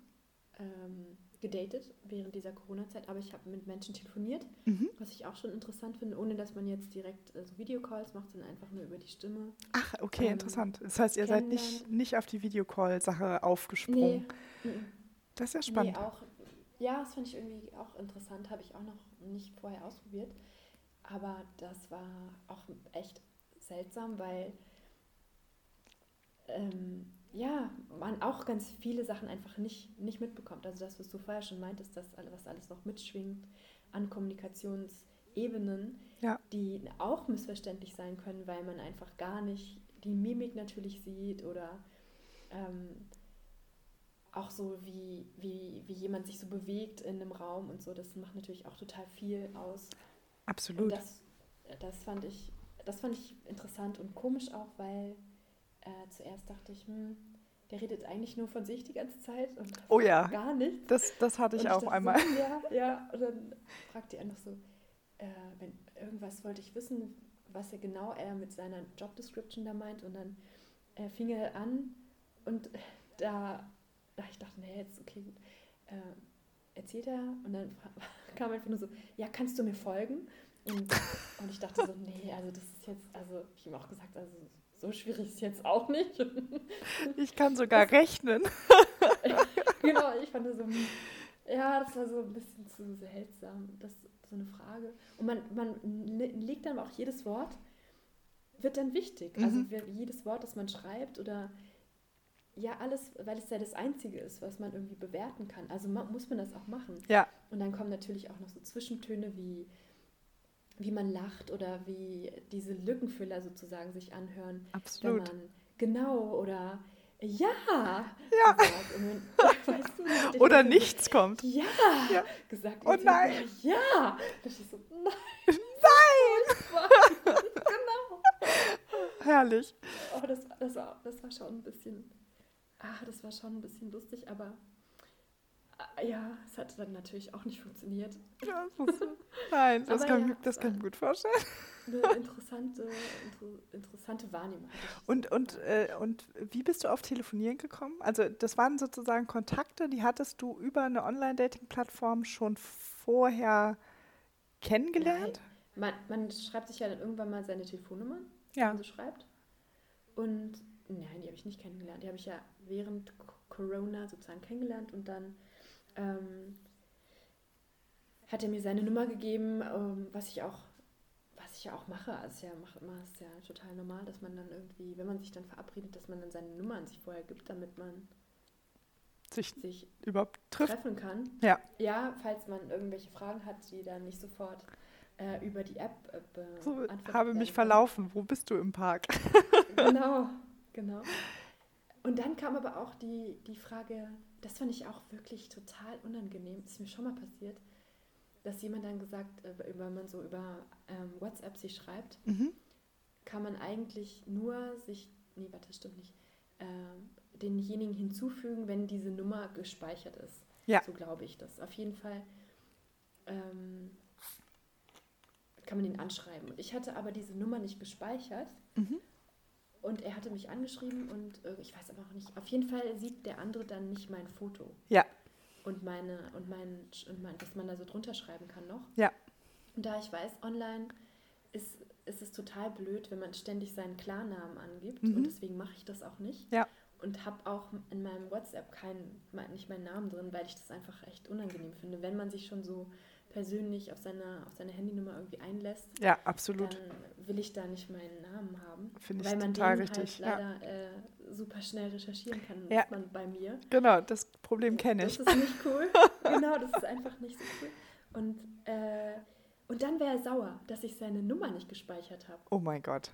ähm, gedatet während dieser Corona-Zeit, aber ich habe mit Menschen telefoniert, mhm. was ich auch schon interessant finde, ohne dass man jetzt direkt äh, so Videocalls macht, sondern einfach nur über die Stimme. Ach, okay, ähm, interessant. Das heißt, ihr seid nicht, nicht auf die Videocall-Sache aufgesprungen. Nee. Das ist ja spannend. Nee, auch, ja, das fand ich irgendwie auch interessant, habe ich auch noch nicht vorher ausprobiert. Aber das war auch echt seltsam, weil ähm, ja, man auch ganz viele Sachen einfach nicht, nicht mitbekommt. Also das, was du vorher schon meintest, dass was alles noch mitschwingt an Kommunikationsebenen, ja. die auch missverständlich sein können, weil man einfach gar nicht die Mimik natürlich sieht oder ähm, auch so, wie, wie, wie jemand sich so bewegt in einem Raum und so. Das macht natürlich auch total viel aus. Absolut. Und das, das, fand ich, das fand ich interessant und komisch auch, weil äh, zuerst dachte ich, hm, der redet eigentlich nur von sich die ganze Zeit und oh ja, gar nichts. Das, das hatte ich, ich auch einmal. So, ja, ja, und dann fragte er noch so, äh, wenn irgendwas wollte ich wissen, was er genau er mit seiner Job Description da meint und dann äh, fing er an und da, da ich dachte, nee, jetzt okay, gut, äh, erzählt er und dann kam einfach nur so, ja, kannst du mir folgen? Und, und ich dachte so, nee, also das ist jetzt, also ich habe auch gesagt, also so schwierig ist es jetzt auch nicht. Ich kann sogar rechnen. genau, ich fand das so, ja, das war so ein bisschen zu seltsam, das so eine Frage. Und man, man legt dann auch jedes Wort, wird dann wichtig. Mhm. Also jedes Wort, das man schreibt oder ja, alles, weil es ja das Einzige ist, was man irgendwie bewerten kann. Also muss man das auch machen. Ja. Und dann kommen natürlich auch noch so Zwischentöne wie wie man lacht oder wie diese Lückenfüller sozusagen sich anhören. Absolut. Wenn man genau oder ja, ja. Gesagt. Dann, weißt du, oder nichts so, kommt. Ja, ja. gesagt. Oh nein. So, ja. So, nein. Nein. genau. Herrlich. Oh, das, das, war, das war schon ein bisschen, ah, das war schon ein bisschen lustig, aber ja, es hat dann natürlich auch nicht funktioniert. Ja, das ist, nein, das, kann, ja, das kann ich mir gut vorstellen. Eine interessante, inter, interessante Wahrnehmung. Und, und, äh, und wie bist du auf Telefonieren gekommen? Also das waren sozusagen Kontakte, die hattest du über eine Online-Dating-Plattform schon vorher kennengelernt? Man, man, schreibt sich ja dann irgendwann mal seine Telefonnummer, ja. wenn man so schreibt. Und nein, die habe ich nicht kennengelernt. Die habe ich ja während Corona sozusagen kennengelernt und dann ähm, hat er mir seine Nummer gegeben, ähm, was ich auch was ich ja auch mache, also ja, mache immer ist ja total normal, dass man dann irgendwie, wenn man sich dann verabredet, dass man dann seine Nummer an sich vorher gibt, damit man sich, sich überhaupt trifft. treffen kann. Ja. Ja, falls man irgendwelche Fragen hat, die dann nicht sofort äh, über die App äh, beantwortet so, habe mich verlaufen. Wo bist du im Park? genau, genau. Und dann kam aber auch die, die Frage, das fand ich auch wirklich total unangenehm. Ist mir schon mal passiert, dass jemand dann gesagt, äh, wenn man so über ähm, WhatsApp sich schreibt, mhm. kann man eigentlich nur sich, nee, warte, das stimmt nicht, äh, denjenigen hinzufügen, wenn diese Nummer gespeichert ist. Ja. So glaube ich das. Auf jeden Fall ähm, kann man ihn anschreiben. Und ich hatte aber diese Nummer nicht gespeichert. Mhm. Und er hatte mich angeschrieben und äh, ich weiß aber auch nicht. Auf jeden Fall sieht der andere dann nicht mein Foto. Ja. Und meine, und mein, und mein, dass man da so drunter schreiben kann noch. Ja. Und da ich weiß, online total blöd, wenn man ständig seinen Klarnamen angibt. Mhm. Und deswegen mache ich das auch nicht. Ja. Und habe auch in meinem WhatsApp keinen, nicht meinen Namen drin, weil ich das einfach echt unangenehm finde. Wenn man sich schon so persönlich auf seine, auf seine Handynummer irgendwie einlässt, ja, absolut. dann will ich da nicht meinen Namen haben. Finde ich weil man total den halt richtig. Halt leider ja. äh, super schnell recherchieren kann, ja. man bei mir. Genau, das Problem kenne ich. Das ist nicht cool. genau, das ist einfach nicht so cool. Und, äh, und dann wäre er sauer, dass ich seine Nummer nicht gespeichert habe. Oh mein Gott.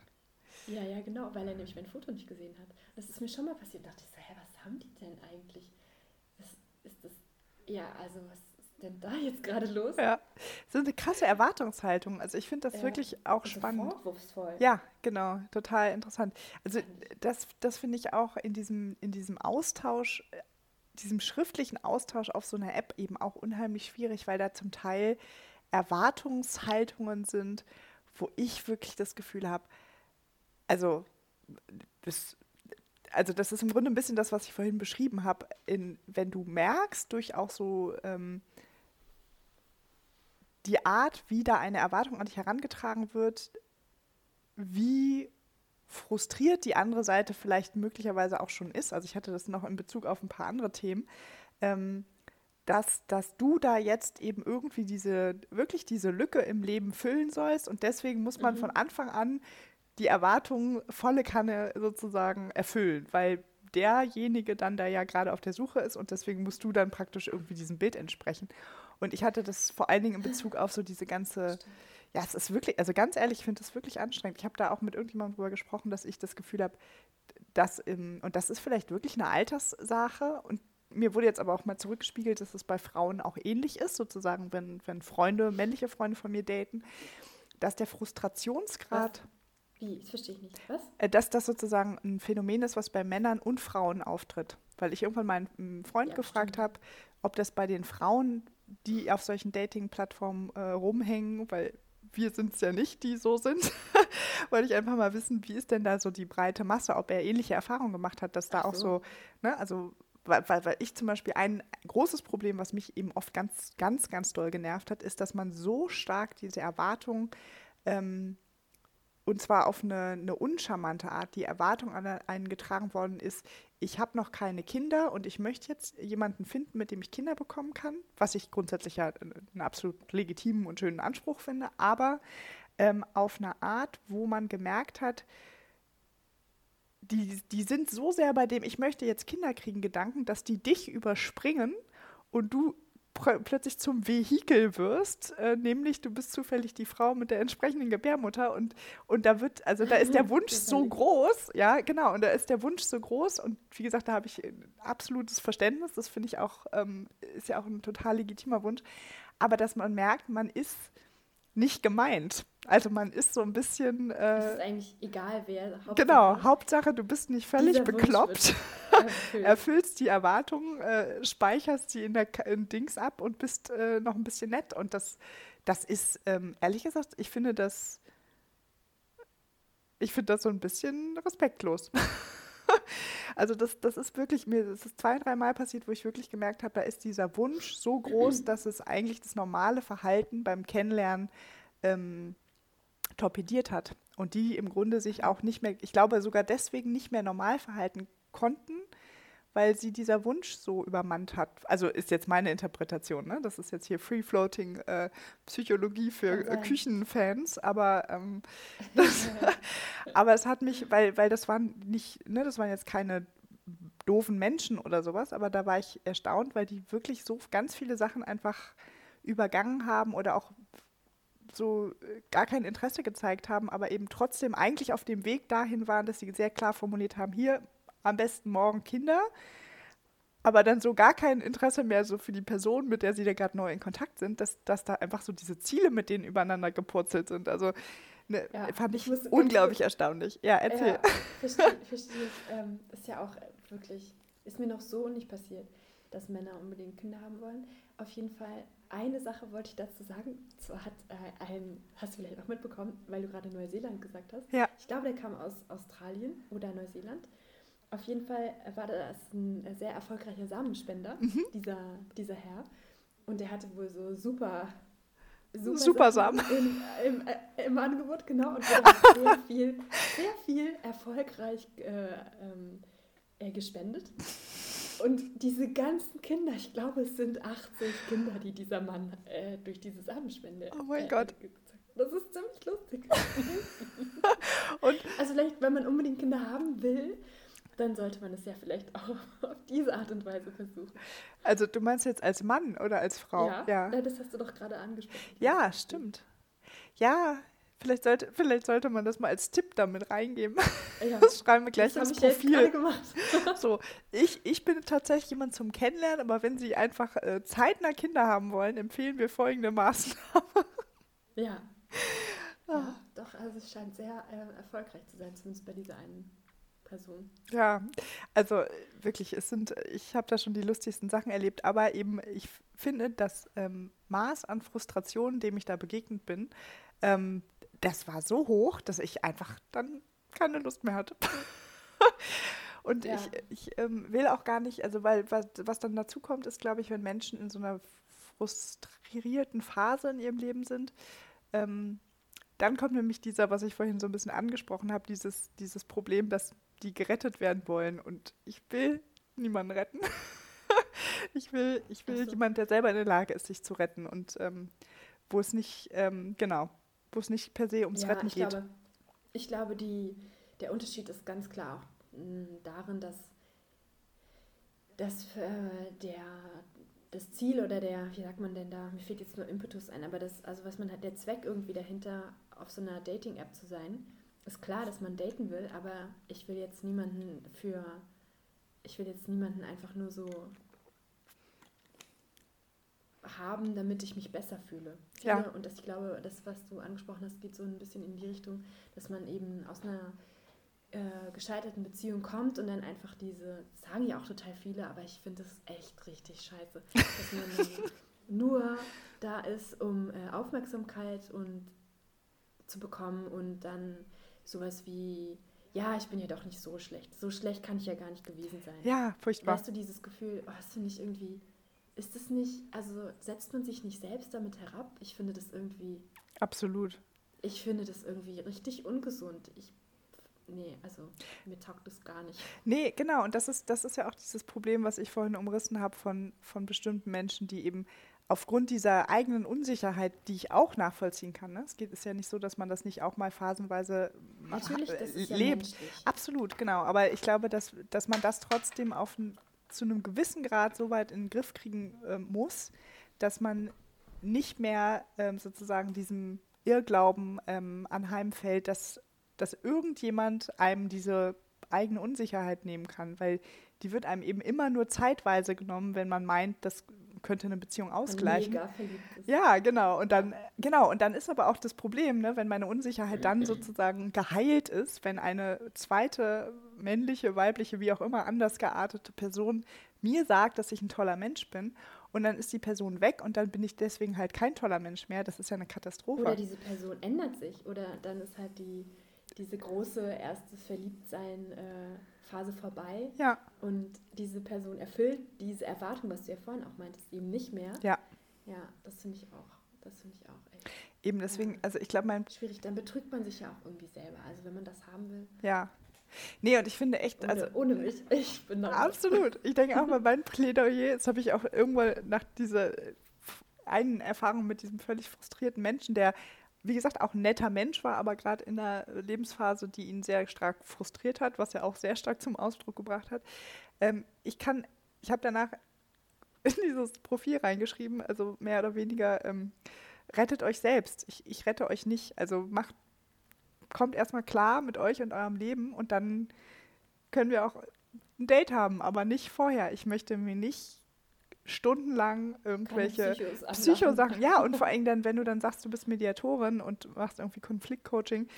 Ja, ja, genau, weil er nämlich mein Foto nicht gesehen hat. Das ist mir schon mal passiert. Da dachte ich so, hä, was haben die denn eigentlich? Das ist das, ja, also was denn da jetzt gerade los? Ja, so eine krasse Erwartungshaltung. Also ich finde das ja, wirklich auch also spannend. Vorwurfsvoll. Ja, genau, total interessant. Also das, das finde ich auch in diesem, in diesem Austausch, diesem schriftlichen Austausch auf so einer App eben auch unheimlich schwierig, weil da zum Teil Erwartungshaltungen sind, wo ich wirklich das Gefühl habe, also das, also das ist im Grunde ein bisschen das, was ich vorhin beschrieben habe, wenn du merkst durch auch so ähm, die Art, wie da eine Erwartung an dich herangetragen wird, wie frustriert die andere Seite vielleicht möglicherweise auch schon ist. Also ich hatte das noch in Bezug auf ein paar andere Themen. Ähm, dass, dass du da jetzt eben irgendwie diese, wirklich diese Lücke im Leben füllen sollst und deswegen muss man mhm. von Anfang an die Erwartungen volle Kanne sozusagen erfüllen, weil derjenige dann da ja gerade auf der Suche ist und deswegen musst du dann praktisch irgendwie diesem Bild entsprechen. Und ich hatte das vor allen Dingen in Bezug auf so diese ganze, ja, es ist wirklich, also ganz ehrlich, ich finde das wirklich anstrengend. Ich habe da auch mit irgendjemandem drüber gesprochen, dass ich das Gefühl habe, dass, im, und das ist vielleicht wirklich eine Alterssache und mir wurde jetzt aber auch mal zurückgespiegelt, dass es bei Frauen auch ähnlich ist, sozusagen, wenn, wenn Freunde, männliche Freunde von mir daten, dass der Frustrationsgrad. Was? Wie? Das verstehe ich nicht. Was? Äh, dass das sozusagen ein Phänomen ist, was bei Männern und Frauen auftritt. Weil ich irgendwann meinen Freund ja, gefragt habe, ob das bei den Frauen, die auf solchen Dating-Plattformen äh, rumhängen, weil wir sind es ja nicht, die so sind, wollte ich einfach mal wissen, wie ist denn da so die breite Masse, ob er ähnliche Erfahrungen gemacht hat, dass da so. auch so, ne, also weil, weil, weil ich zum Beispiel ein großes Problem, was mich eben oft ganz, ganz, ganz doll genervt hat, ist, dass man so stark diese Erwartung ähm, und zwar auf eine, eine uncharmante Art, die Erwartung an einen getragen worden ist, ich habe noch keine Kinder und ich möchte jetzt jemanden finden, mit dem ich Kinder bekommen kann, was ich grundsätzlich ja einen absolut legitimen und schönen Anspruch finde, aber ähm, auf eine Art, wo man gemerkt hat, die, die sind so sehr bei dem, ich möchte jetzt Kinder kriegen, Gedanken, dass die dich überspringen und du plötzlich zum Vehikel wirst, äh, nämlich du bist zufällig die Frau mit der entsprechenden Gebärmutter und, und da wird, also da ist der Wunsch so groß, ja, genau, und da ist der Wunsch so groß und wie gesagt, da habe ich absolutes Verständnis, das finde ich auch, ähm, ist ja auch ein total legitimer Wunsch, aber dass man merkt, man ist nicht gemeint. Also man ist so ein bisschen. Äh, es ist eigentlich egal, wer. Hauptsache, genau, Hauptsache, du bist nicht völlig bekloppt, erfüllst die Erwartungen, äh, speicherst sie in der in Dings ab und bist äh, noch ein bisschen nett. Und das, das ist, ähm, ehrlich gesagt, ich finde das. Ich finde das so ein bisschen respektlos. also das, das ist wirklich, mir das ist zwei, dreimal passiert, wo ich wirklich gemerkt habe, da ist dieser Wunsch so groß, dass es eigentlich das normale Verhalten beim Kennenlernen ähm, torpediert hat. Und die im Grunde sich auch nicht mehr, ich glaube sogar deswegen nicht mehr normal verhalten konnten, weil sie dieser Wunsch so übermannt hat. Also ist jetzt meine Interpretation, ne? Das ist jetzt hier Free-Floating äh, Psychologie für äh, Küchenfans, aber, ähm, das, aber es hat mich, weil, weil das waren nicht, ne, das waren jetzt keine doofen Menschen oder sowas, aber da war ich erstaunt, weil die wirklich so ganz viele Sachen einfach übergangen haben oder auch so äh, gar kein Interesse gezeigt haben, aber eben trotzdem eigentlich auf dem Weg dahin waren, dass sie sehr klar formuliert haben, hier am besten morgen Kinder, aber dann so gar kein Interesse mehr so für die Person, mit der sie da gerade neu in Kontakt sind, dass, dass da einfach so diese Ziele mit denen übereinander gepurzelt sind. Also ne, ja, fand ich, ich unglaublich erstaunlich. Ja, erzähl. Ja, verstehe, verstehe. Ähm, ist ja auch wirklich, ist mir noch so nicht passiert, dass Männer unbedingt Kinder haben wollen. Auf jeden Fall, eine Sache wollte ich dazu sagen. Zwar hat äh, ein, hast du vielleicht auch mitbekommen, weil du gerade Neuseeland gesagt hast. Ja. Ich glaube, der kam aus Australien oder Neuseeland. Auf jeden Fall war das ein sehr erfolgreicher Samenspender, mhm. dieser, dieser Herr. Und der hatte wohl so super Super, Super Samen im, im, äh, im, Angebot, genau. Und sehr viel, sehr viel erfolgreich äh, ähm, äh, gespendet. Und diese ganzen Kinder, ich glaube, es sind 80 Kinder, die dieser Mann äh, durch diese Samenspende. Oh mein Gott. Das ist ziemlich lustig. und also vielleicht, wenn man unbedingt Kinder haben will, dann sollte man es ja vielleicht auch auf diese Art und Weise versuchen. Also du meinst jetzt als Mann oder als Frau? Ja, ja. das hast du doch gerade angesprochen. Ja, stimmt. Ja, vielleicht sollte, vielleicht sollte man das mal als Tipp damit reingeben. Ja. Das schreiben wir gleich das ins Profil. Ich gemacht. so, ich, ich bin tatsächlich jemand zum Kennenlernen, aber wenn Sie einfach äh, zeitnah Kinder haben wollen, empfehlen wir folgende Maßnahme. Ja. Ah. ja. Doch, also es scheint sehr äh, erfolgreich zu sein, zumindest bei dieser einen Person. Ja, also wirklich, es sind, ich habe da schon die lustigsten Sachen erlebt, aber eben, ich finde, das ähm, Maß an Frustration, dem ich da begegnet bin, ähm, das war so hoch, dass ich einfach dann keine Lust mehr hatte. Und ja. ich, ich ähm, will auch gar nicht, also weil was, was dann dazu kommt, ist, glaube ich, wenn Menschen in so einer frustrierten Phase in ihrem Leben sind, ähm, dann kommt nämlich dieser, was ich vorhin so ein bisschen angesprochen habe, dieses, dieses Problem, dass die gerettet werden wollen. Und ich will niemanden retten. ich will, ich will so. jemanden, der selber in der Lage ist, sich zu retten. Und ähm, wo es nicht, ähm, genau, wo es nicht per se ums ja, Retten ich geht. Glaube, ich glaube, die, der Unterschied ist ganz klar auch hm, darin, dass, dass äh, der, das Ziel oder der, wie sagt man denn da, mir fehlt jetzt nur Impetus ein, aber das, also was man hat, der Zweck irgendwie dahinter, auf so einer Dating-App zu sein, ist klar, dass man daten will, aber ich will jetzt niemanden für, ich will jetzt niemanden einfach nur so haben, damit ich mich besser fühle. Ja. Und das, ich glaube, das, was du angesprochen hast, geht so ein bisschen in die Richtung, dass man eben aus einer äh, gescheiterten Beziehung kommt und dann einfach diese, sagen ja auch total viele, aber ich finde es echt richtig scheiße, dass man nur da ist, um äh, Aufmerksamkeit und zu bekommen und dann sowas wie, ja, ich bin ja doch nicht so schlecht. So schlecht kann ich ja gar nicht gewesen sein. Ja, furchtbar. Weißt du dieses Gefühl, oh, hast du nicht irgendwie ist es nicht, also setzt man sich nicht selbst damit herab? Ich finde das irgendwie. Absolut. Ich finde das irgendwie richtig ungesund. Ich, nee, also mir taugt das gar nicht. Nee, genau. Und das ist, das ist ja auch dieses Problem, was ich vorhin umrissen habe von, von bestimmten Menschen, die eben aufgrund dieser eigenen Unsicherheit, die ich auch nachvollziehen kann. Ne? Es geht, ist ja nicht so, dass man das nicht auch mal phasenweise Natürlich, ist ja lebt. Menschlich. Absolut, genau. Aber ich glaube, dass, dass man das trotzdem auf zu einem gewissen Grad so weit in den Griff kriegen äh, muss, dass man nicht mehr ähm, sozusagen diesem Irrglauben ähm, anheimfällt, dass, dass irgendjemand einem diese eigene Unsicherheit nehmen kann, weil die wird einem eben immer nur zeitweise genommen, wenn man meint, das könnte eine Beziehung ausgleichen. Mega ja, genau. Und dann, genau, und dann ist aber auch das Problem, ne, wenn meine Unsicherheit dann sozusagen geheilt ist, wenn eine zweite männliche, weibliche, wie auch immer anders geartete Person mir sagt, dass ich ein toller Mensch bin und dann ist die Person weg und dann bin ich deswegen halt kein toller Mensch mehr. Das ist ja eine Katastrophe. Oder diese Person ändert sich oder dann ist halt die, diese große erstes Verliebtsein äh, Phase vorbei. Ja. Und diese Person erfüllt diese Erwartung, was du ja vorhin auch meintest, eben nicht mehr. Ja. Ja, das finde ich auch. Das finde ich auch echt. Eben deswegen, ja. also ich glaube, mein. Schwierig, dann betrügt man sich ja auch irgendwie selber. Also wenn man das haben will. Ja. Nee, und ich finde echt, ohne, also. Ohne mich, ich bin da. Absolut. Ich denke auch bei meinem Plädoyer, das habe ich auch irgendwann nach dieser einen Erfahrung mit diesem völlig frustrierten Menschen, der wie gesagt, auch ein netter Mensch war, aber gerade in einer Lebensphase, die ihn sehr stark frustriert hat, was er auch sehr stark zum Ausdruck gebracht hat. Ähm, ich kann, ich habe danach in dieses Profil reingeschrieben, also mehr oder weniger, ähm, rettet euch selbst. Ich, ich rette euch nicht. Also macht, kommt erstmal klar mit euch und eurem Leben und dann können wir auch ein Date haben, aber nicht vorher. Ich möchte mir nicht stundenlang irgendwelche Psychosachen. Ja, und vor allem dann, wenn du dann sagst, du bist Mediatorin und machst irgendwie Konfliktcoaching,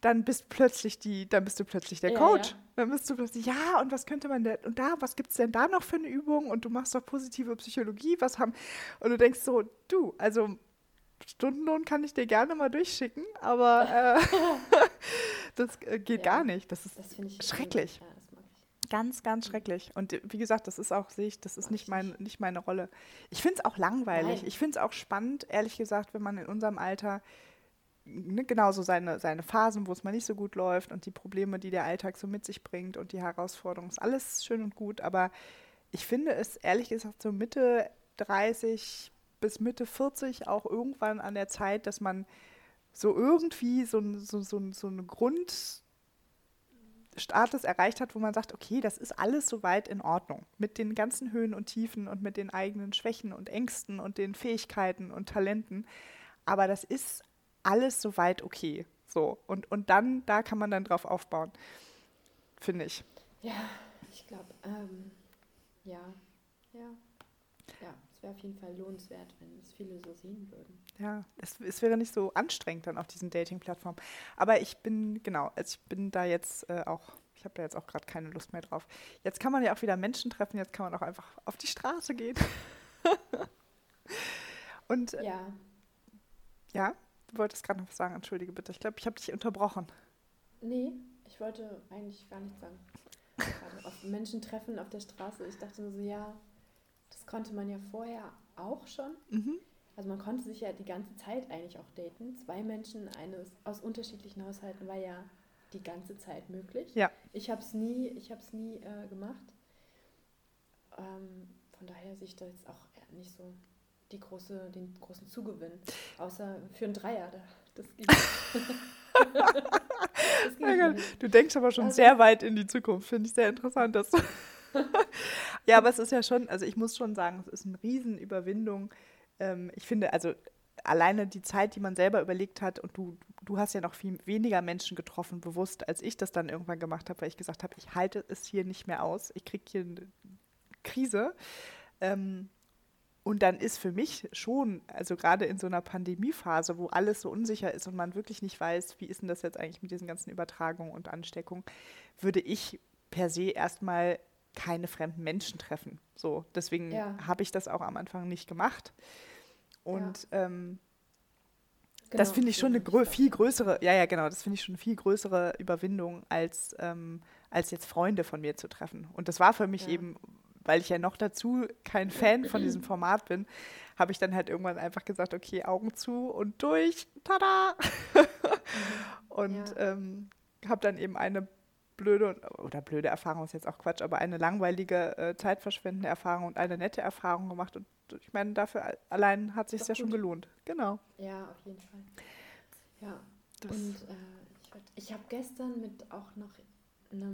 dann bist plötzlich die, dann bist du plötzlich der ja, Coach. Ja. Dann bist du plötzlich, ja, und was könnte man denn, und da, was gibt es denn da noch für eine Übung? Und du machst doch positive Psychologie, was haben, und du denkst so, du, also Stundenlohn kann ich dir gerne mal durchschicken, aber äh, das äh, geht ja, gar nicht. Das ist das schrecklich. Ganz, ganz schrecklich. Und wie gesagt, das ist auch, sehe ich, das ist nicht, mein, nicht meine Rolle. Ich finde es auch langweilig. Nein. Ich finde es auch spannend, ehrlich gesagt, wenn man in unserem Alter ne, genauso seine, seine Phasen, wo es mal nicht so gut läuft und die Probleme, die der Alltag so mit sich bringt und die Herausforderungen, ist alles schön und gut. Aber ich finde es ehrlich gesagt so Mitte 30 bis Mitte 40 auch irgendwann an der Zeit, dass man so irgendwie so, so, so, so eine Grund Status erreicht hat, wo man sagt, okay, das ist alles soweit in Ordnung. Mit den ganzen Höhen und Tiefen und mit den eigenen Schwächen und Ängsten und den Fähigkeiten und Talenten. Aber das ist alles soweit okay. So. Und, und dann, da kann man dann drauf aufbauen. Finde ich. Ja, ich glaube, ähm, ja, ja. Ja, es wäre auf jeden Fall lohnenswert, wenn es viele so sehen würden. Ja, es, es wäre nicht so anstrengend dann auf diesen Dating-Plattformen. Aber ich bin, genau, also ich bin da jetzt äh, auch, ich habe da jetzt auch gerade keine Lust mehr drauf. Jetzt kann man ja auch wieder Menschen treffen, jetzt kann man auch einfach auf die Straße gehen. Und äh, ja. Ja, du wolltest gerade noch was sagen, entschuldige bitte. Ich glaube, ich habe dich unterbrochen. Nee, ich wollte eigentlich gar nichts sagen. Gerade auf Menschen treffen auf der Straße. Ich dachte nur so, ja, das konnte man ja vorher auch schon. Mhm. Also man konnte sich ja die ganze Zeit eigentlich auch daten. Zwei Menschen eines aus unterschiedlichen Haushalten war ja die ganze Zeit möglich. Ja. Ich habe es nie, ich habe nie äh, gemacht. Ähm, von daher sehe ich da jetzt auch nicht so die große, den großen Zugewinn. Außer für einen Dreier. Das geht. das geht du denkst aber schon also, sehr weit in die Zukunft. Finde ich sehr interessant, dass ja, aber es ist ja schon, also ich muss schon sagen, es ist eine Riesenüberwindung. Ähm, ich finde, also alleine die Zeit, die man selber überlegt hat, und du, du hast ja noch viel weniger Menschen getroffen, bewusst, als ich das dann irgendwann gemacht habe, weil ich gesagt habe, ich halte es hier nicht mehr aus, ich kriege hier eine Krise. Ähm, und dann ist für mich schon, also gerade in so einer Pandemiephase, wo alles so unsicher ist und man wirklich nicht weiß, wie ist denn das jetzt eigentlich mit diesen ganzen Übertragungen und Ansteckungen, würde ich per se erstmal keine fremden Menschen treffen. So, deswegen ja. habe ich das auch am Anfang nicht gemacht. Und ja. ähm, genau, das finde ich schon eine grö viel größere, ja, ja, genau, das finde ich schon eine viel größere Überwindung, als, ähm, als jetzt Freunde von mir zu treffen. Und das war für mich ja. eben, weil ich ja noch dazu kein Fan von diesem Format bin, habe ich dann halt irgendwann einfach gesagt, okay, Augen zu und durch, tada! Mhm. und ähm, habe dann eben eine blöde oder blöde Erfahrung ist jetzt auch Quatsch, aber eine langweilige, äh, zeitverschwendende Erfahrung und eine nette Erfahrung gemacht. Und ich meine, dafür allein hat sich ja gut. schon gelohnt. Genau. Ja, auf jeden Fall. Ja. Das und äh, ich, ich habe gestern mit auch noch einem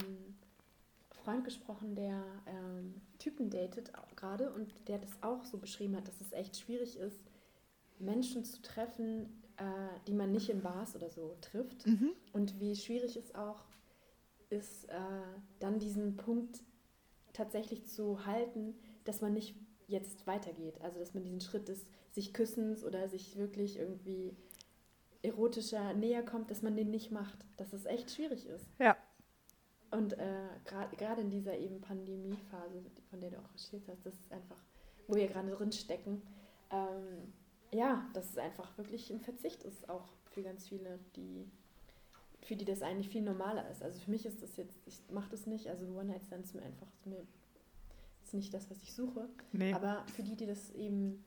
Freund gesprochen, der ähm, Typen datet gerade und der das auch so beschrieben hat, dass es echt schwierig ist, Menschen zu treffen, äh, die man nicht in Bars oder so trifft. Mhm. Und wie schwierig es auch ist äh, dann diesen Punkt tatsächlich zu halten, dass man nicht jetzt weitergeht. Also dass man diesen Schritt des sich Küssens oder sich wirklich irgendwie erotischer näher kommt, dass man den nicht macht. Dass es echt schwierig ist. Ja. Und äh, gerade in dieser eben Pandemiephase, von der du auch erzählt hast, das ist einfach, wo wir gerade drin stecken, ähm, ja, dass es einfach wirklich ein Verzicht ist, auch für ganz viele, die für die das eigentlich viel normaler ist. Also für mich ist das jetzt, ich mache das nicht, also One-Night-Stands ist mir einfach, ist, mir, ist nicht das, was ich suche. Nee. Aber für die, die das eben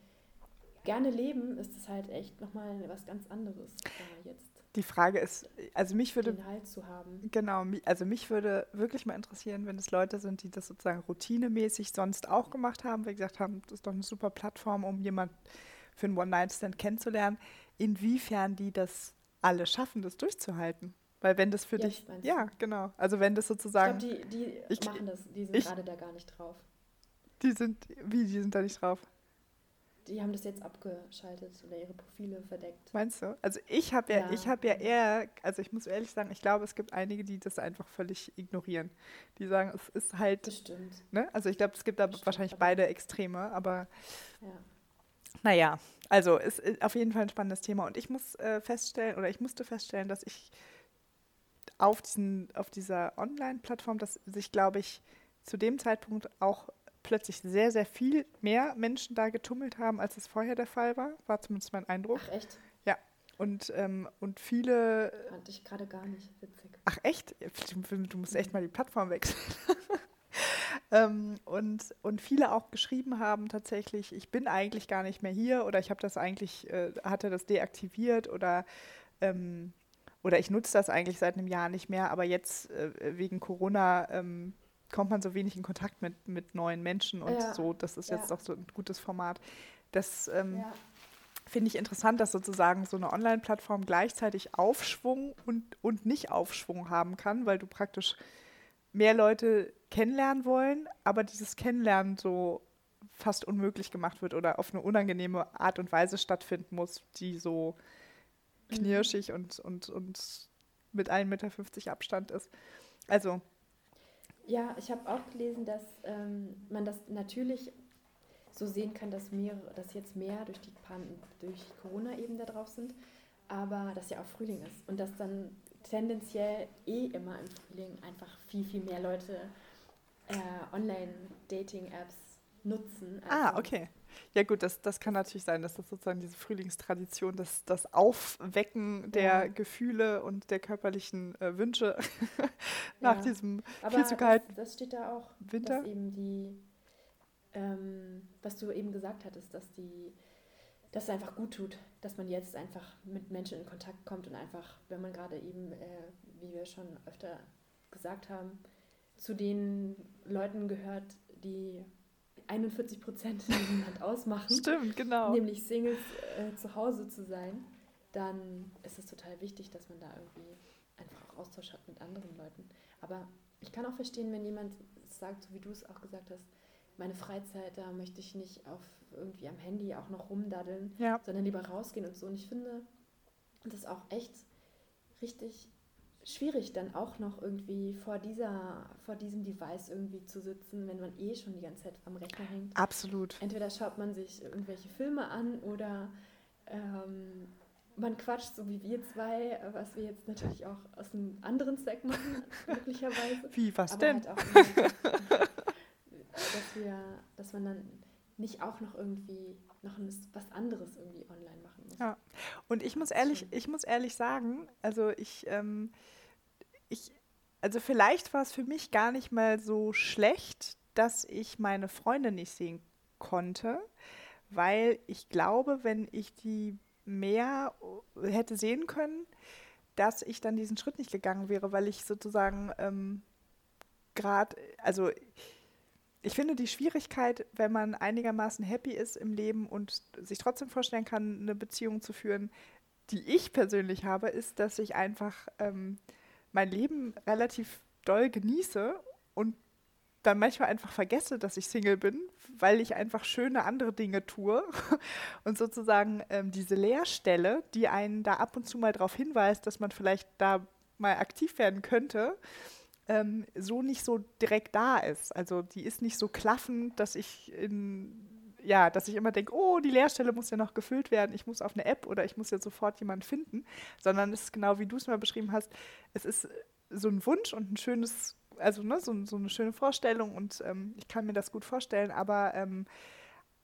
gerne leben, ist es halt echt nochmal was ganz anderes äh, jetzt. Die Frage ist, also mich würde. Den Halt zu haben. Genau, also mich würde wirklich mal interessieren, wenn es Leute sind, die das sozusagen routinemäßig sonst auch gemacht haben, weil gesagt haben, das ist doch eine super Plattform, um jemanden für einen One-Night-Stand kennenzulernen, inwiefern die das alle schaffen, das durchzuhalten. Weil wenn das für Jetzt dich. Ja, genau. Also wenn das sozusagen. Ich glaube, die, die ich, machen das, die sind gerade da gar nicht drauf. Die sind, wie, die sind da nicht drauf? Die haben das jetzt abgeschaltet oder ihre Profile verdeckt. Meinst du? Also ich habe ja, ja, ich habe ja eher, also ich muss ehrlich sagen, ich glaube, es gibt einige, die das einfach völlig ignorieren. Die sagen, es ist halt. Das stimmt. Ne? Also ich glaube, es gibt da das wahrscheinlich beide Extreme, aber. Ja. Naja, also es ist auf jeden Fall ein spannendes Thema. Und ich muss äh, feststellen, oder ich musste feststellen, dass ich auf, diesen, auf dieser Online-Plattform, dass sich, glaube ich, zu dem Zeitpunkt auch plötzlich sehr, sehr viel mehr Menschen da getummelt haben, als es vorher der Fall war. War zumindest mein Eindruck. Ach, echt? Ja. Und, ähm, und viele. Fand ich gerade gar nicht witzig. Ach, echt? Du, musst echt mal die Plattform wechseln. ähm, und, und viele auch geschrieben haben tatsächlich, ich bin eigentlich gar nicht mehr hier oder ich habe das eigentlich, äh, hatte das deaktiviert oder ähm, oder ich nutze das eigentlich seit einem Jahr nicht mehr, aber jetzt äh, wegen Corona ähm, kommt man so wenig in Kontakt mit, mit neuen Menschen und ja. so. Das ist jetzt ja. auch so ein gutes Format. Das ähm, ja. finde ich interessant, dass sozusagen so eine Online-Plattform gleichzeitig Aufschwung und, und nicht Aufschwung haben kann, weil du praktisch mehr Leute kennenlernen wollen, aber dieses Kennenlernen so fast unmöglich gemacht wird oder auf eine unangenehme Art und Weise stattfinden muss, die so. Knirschig mhm. und, und, und mit 1,50 Meter Abstand ist. Also ja, ich habe auch gelesen, dass ähm, man das natürlich so sehen kann, dass, mehr, dass jetzt mehr durch, die Pan durch Corona eben da drauf sind, aber dass ja auch Frühling ist und dass dann tendenziell eh immer im Frühling einfach viel, viel mehr Leute äh, Online-Dating-Apps nutzen. ah, okay. Ja gut, das, das kann natürlich sein, dass das sozusagen diese Frühlingstradition, das, das Aufwecken der ja. Gefühle und der körperlichen äh, Wünsche nach ja. diesem Aber viel zu kalten das, das steht da auch, Winter. Dass eben die, ähm, was du eben gesagt hattest, dass die dass es einfach gut tut, dass man jetzt einfach mit Menschen in Kontakt kommt und einfach, wenn man gerade eben, äh, wie wir schon öfter gesagt haben, zu den Leuten gehört, die 41 Prozent in diesem Land ausmachen. Stimmt, genau. Nämlich Singles äh, zu Hause zu sein, dann ist es total wichtig, dass man da irgendwie einfach auch Austausch hat mit anderen Leuten. Aber ich kann auch verstehen, wenn jemand sagt, so wie du es auch gesagt hast, meine Freizeit, da möchte ich nicht auf irgendwie am Handy auch noch rumdaddeln, ja. sondern lieber rausgehen und so. Und ich finde das ist auch echt richtig schwierig, dann auch noch irgendwie vor, dieser, vor diesem Device irgendwie zu sitzen, wenn man eh schon die ganze Zeit am Rechner hängt. Absolut. Entweder schaut man sich irgendwelche Filme an oder ähm, man quatscht, so wie wir zwei, was wir jetzt natürlich auch aus einem anderen Zweck machen, möglicherweise. Wie, was Aber denn? Halt dass, wir, dass man dann nicht auch noch irgendwie noch was anderes irgendwie online machen muss. Ja, und ich muss ehrlich, ich muss ehrlich sagen, also ich ähm, ich, also vielleicht war es für mich gar nicht mal so schlecht, dass ich meine Freunde nicht sehen konnte, weil ich glaube, wenn ich die mehr hätte sehen können, dass ich dann diesen Schritt nicht gegangen wäre, weil ich sozusagen ähm, gerade, also ich finde die Schwierigkeit, wenn man einigermaßen happy ist im Leben und sich trotzdem vorstellen kann, eine Beziehung zu führen, die ich persönlich habe, ist, dass ich einfach ähm, mein Leben relativ doll genieße und dann manchmal einfach vergesse, dass ich Single bin, weil ich einfach schöne andere Dinge tue und sozusagen ähm, diese Leerstelle, die einen da ab und zu mal darauf hinweist, dass man vielleicht da mal aktiv werden könnte, ähm, so nicht so direkt da ist. Also die ist nicht so klaffend, dass ich in ja, dass ich immer denke, oh, die Leerstelle muss ja noch gefüllt werden, ich muss auf eine App oder ich muss ja sofort jemanden finden, sondern es ist genau wie du es mal beschrieben hast, es ist so ein Wunsch und ein schönes, also ne, so, so eine schöne Vorstellung und ähm, ich kann mir das gut vorstellen, aber ähm,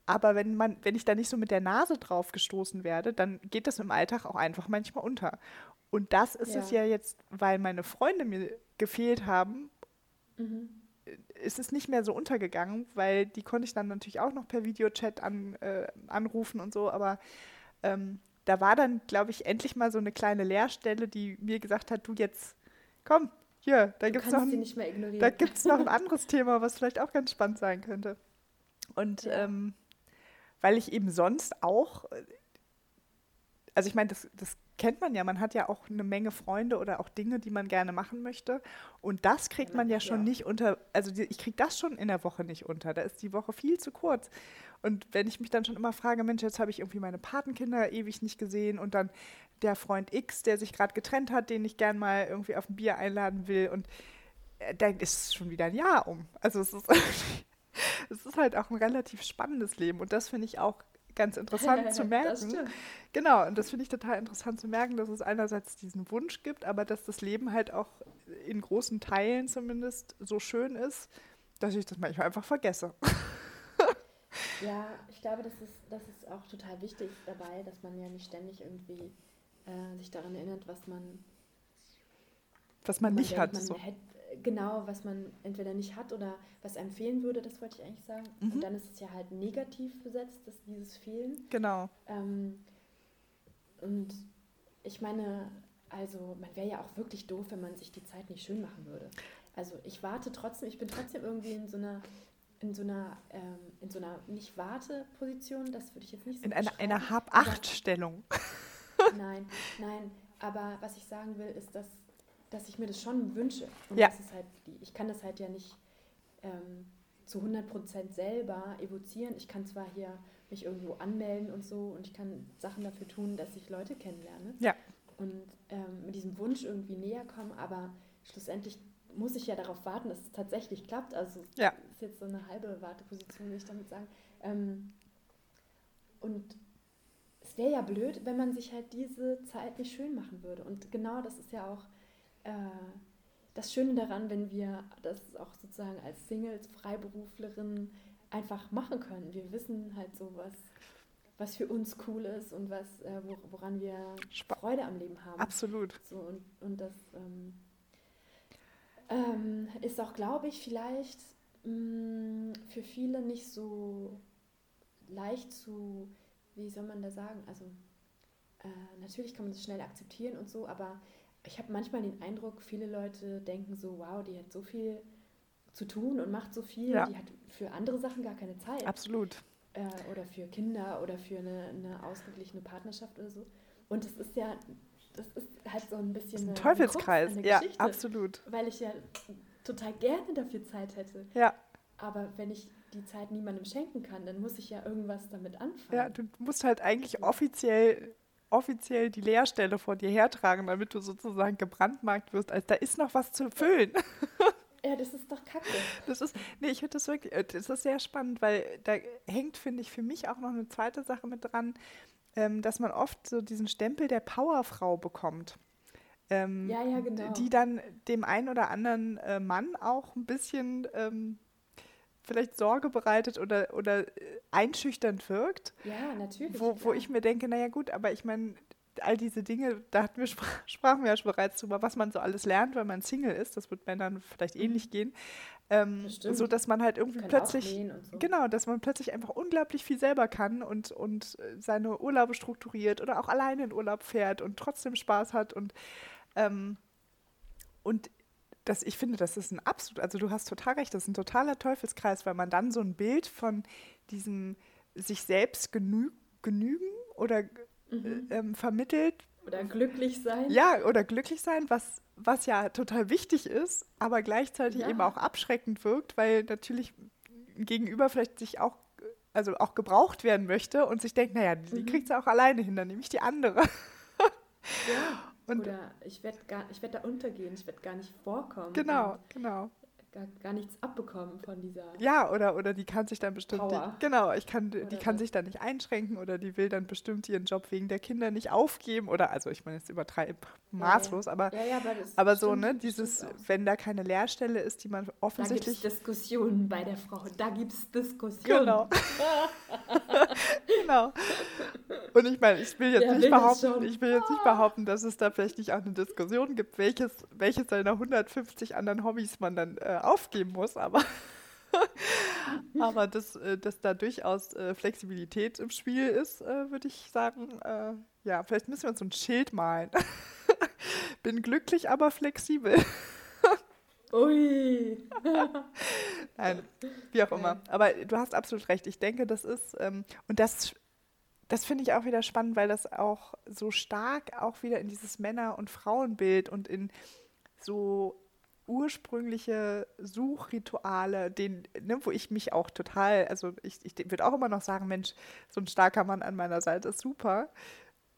aber wenn man, wenn ich da nicht so mit der Nase drauf gestoßen werde, dann geht das im Alltag auch einfach manchmal unter. Und das ist ja. es ja jetzt, weil meine Freunde mir gefehlt haben, mhm ist es nicht mehr so untergegangen, weil die konnte ich dann natürlich auch noch per Videochat an, äh, anrufen und so, aber ähm, da war dann, glaube ich, endlich mal so eine kleine Leerstelle, die mir gesagt hat, du jetzt, komm, hier, da gibt es noch, ein, da gibt's noch ein anderes Thema, was vielleicht auch ganz spannend sein könnte. Und ja. ähm, weil ich eben sonst auch, also ich meine, das, das kennt man ja, man hat ja auch eine Menge Freunde oder auch Dinge, die man gerne machen möchte. Und das kriegt man ja schon ja. nicht unter, also die, ich kriege das schon in der Woche nicht unter. Da ist die Woche viel zu kurz. Und wenn ich mich dann schon immer frage, Mensch, jetzt habe ich irgendwie meine Patenkinder ewig nicht gesehen und dann der Freund X, der sich gerade getrennt hat, den ich gern mal irgendwie auf ein Bier einladen will und äh, dann ist schon wieder ein Jahr um. Also es ist, es ist halt auch ein relativ spannendes Leben und das finde ich auch ganz interessant zu merken. Genau, und das finde ich total interessant zu merken, dass es einerseits diesen Wunsch gibt, aber dass das Leben halt auch in großen Teilen zumindest so schön ist, dass ich das manchmal einfach vergesse. Ja, ich glaube, das ist, das ist auch total wichtig dabei, dass man ja nicht ständig irgendwie äh, sich daran erinnert, was man was man nicht denkt, hat. Man so. hätte, genau, was man entweder nicht hat oder was einem fehlen würde, das wollte ich eigentlich sagen. Mhm. Und dann ist es ja halt negativ besetzt, dass dieses Fehlen. Genau. Ähm, und ich meine, also man wäre ja auch wirklich doof, wenn man sich die Zeit nicht schön machen würde. Also ich warte trotzdem, ich bin trotzdem irgendwie in so einer in so einer, ähm, in so einer nicht Warteposition, das würde ich jetzt nicht so In einer, einer Hab-Acht-Stellung. Nein, nein, aber was ich sagen will, ist, dass, dass ich mir das schon wünsche. Und ja. das ist halt, ich kann das halt ja nicht ähm, zu 100% selber evozieren. Ich kann zwar hier mich irgendwo anmelden und so und ich kann Sachen dafür tun, dass ich Leute kennenlerne. Ja. Und ähm, mit diesem Wunsch irgendwie näher kommen, aber schlussendlich muss ich ja darauf warten, dass es tatsächlich klappt. Also ja. ist jetzt so eine halbe Warteposition, will ich damit sagen. Ähm, und es wäre ja blöd, wenn man sich halt diese Zeit nicht schön machen würde. Und genau das ist ja auch äh, das Schöne daran, wenn wir das auch sozusagen als Singles, Freiberuflerinnen einfach machen können. Wir wissen halt so, was, was für uns cool ist und was, äh, woran wir Freude am Leben haben. Absolut. So, und, und das ähm, ähm, ist auch, glaube ich, vielleicht mh, mm, für viele nicht so leicht zu, wie soll man da sagen, also äh, natürlich kann man das schnell akzeptieren und so, aber ich habe manchmal den Eindruck, viele Leute denken so, wow, die hat so viel zu tun und macht so viel, ja. die hat für andere Sachen gar keine Zeit. Absolut. Äh, oder für Kinder oder für eine, eine ausgeglichene Partnerschaft oder so. Und es ist ja das ist halt so ein bisschen ein Teufelskreis. ja, absolut. Weil ich ja total gerne dafür Zeit hätte. Ja. Aber wenn ich die Zeit niemandem schenken kann, dann muss ich ja irgendwas damit anfangen. Ja, du musst halt eigentlich offiziell offiziell die Leerstelle vor dir hertragen, damit du sozusagen gebrandmarkt wirst, als da ist noch was zu füllen. Ja, das ist doch kacke. Das ist, nee, ich finde das wirklich, äh, das ist sehr spannend, weil da hängt, finde ich, für mich auch noch eine zweite Sache mit dran ähm, dass man oft so diesen Stempel der Powerfrau bekommt. Ähm, ja, ja, genau. Die dann dem einen oder anderen äh, Mann auch ein bisschen ähm, vielleicht Sorge bereitet oder, oder äh, einschüchternd wirkt. Ja, natürlich. Wo, wo ich mir denke, naja gut, aber ich meine, all diese Dinge, da hatten wir, sprachen wir ja schon bereits drüber, was man so alles lernt, wenn man Single ist. Das wird Männern vielleicht ähnlich mhm. gehen. Ähm, so dass man halt irgendwie plötzlich, so. genau, dass man plötzlich einfach unglaublich viel selber kann und, und äh, seine Urlaube strukturiert oder auch alleine in Urlaub fährt und trotzdem Spaß hat und, ähm, und das, ich finde, das ist ein absolut, also du hast total recht, das ist ein totaler Teufelskreis, weil man dann so ein Bild von diesem sich selbst genü genügen oder mhm. ähm, vermittelt. Oder glücklich sein. Ja, oder glücklich sein, was, was ja total wichtig ist, aber gleichzeitig ja. eben auch abschreckend wirkt, weil natürlich gegenüber vielleicht sich auch, also auch gebraucht werden möchte und sich denkt, naja, die mhm. kriegt sie auch alleine hin, dann nehme ich die andere. Ja. Und Oder ich werde werd da untergehen, ich werde gar nicht vorkommen. Genau, genau gar, gar nichts abbekommen von dieser. Ja, oder, oder die kann sich dann bestimmt. Die, genau, ich kann, die kann sich dann nicht einschränken oder die will dann bestimmt ihren Job wegen der Kinder nicht aufgeben. Oder also ich meine, es übertreibt maßlos, aber, ja, ja, aber, aber so, ne, dieses, wenn da keine Lehrstelle ist, die man offensichtlich. Da gibt es Diskussionen bei der Frau. Da gibt es Diskussionen. Genau. genau. Und ich meine, ich will jetzt ja, nicht behaupten, ich will jetzt nicht behaupten, dass es da vielleicht nicht auch eine Diskussion gibt, welches, welches seiner 150 anderen Hobbys man dann äh, aufgeben muss, aber, aber dass, äh, dass da durchaus äh, Flexibilität im Spiel ist, äh, würde ich sagen, ja, vielleicht müssen wir uns so ein Schild malen. Bin glücklich, aber flexibel. Ui. Nein, wie auch immer. Aber du hast absolut recht. Ich denke, das ist, ähm, und das, das finde ich auch wieder spannend, weil das auch so stark auch wieder in dieses Männer- und Frauenbild und in so ursprüngliche Suchrituale, den, ne, wo ich mich auch total, also ich, ich würde auch immer noch sagen, Mensch, so ein starker Mann an meiner Seite ist super.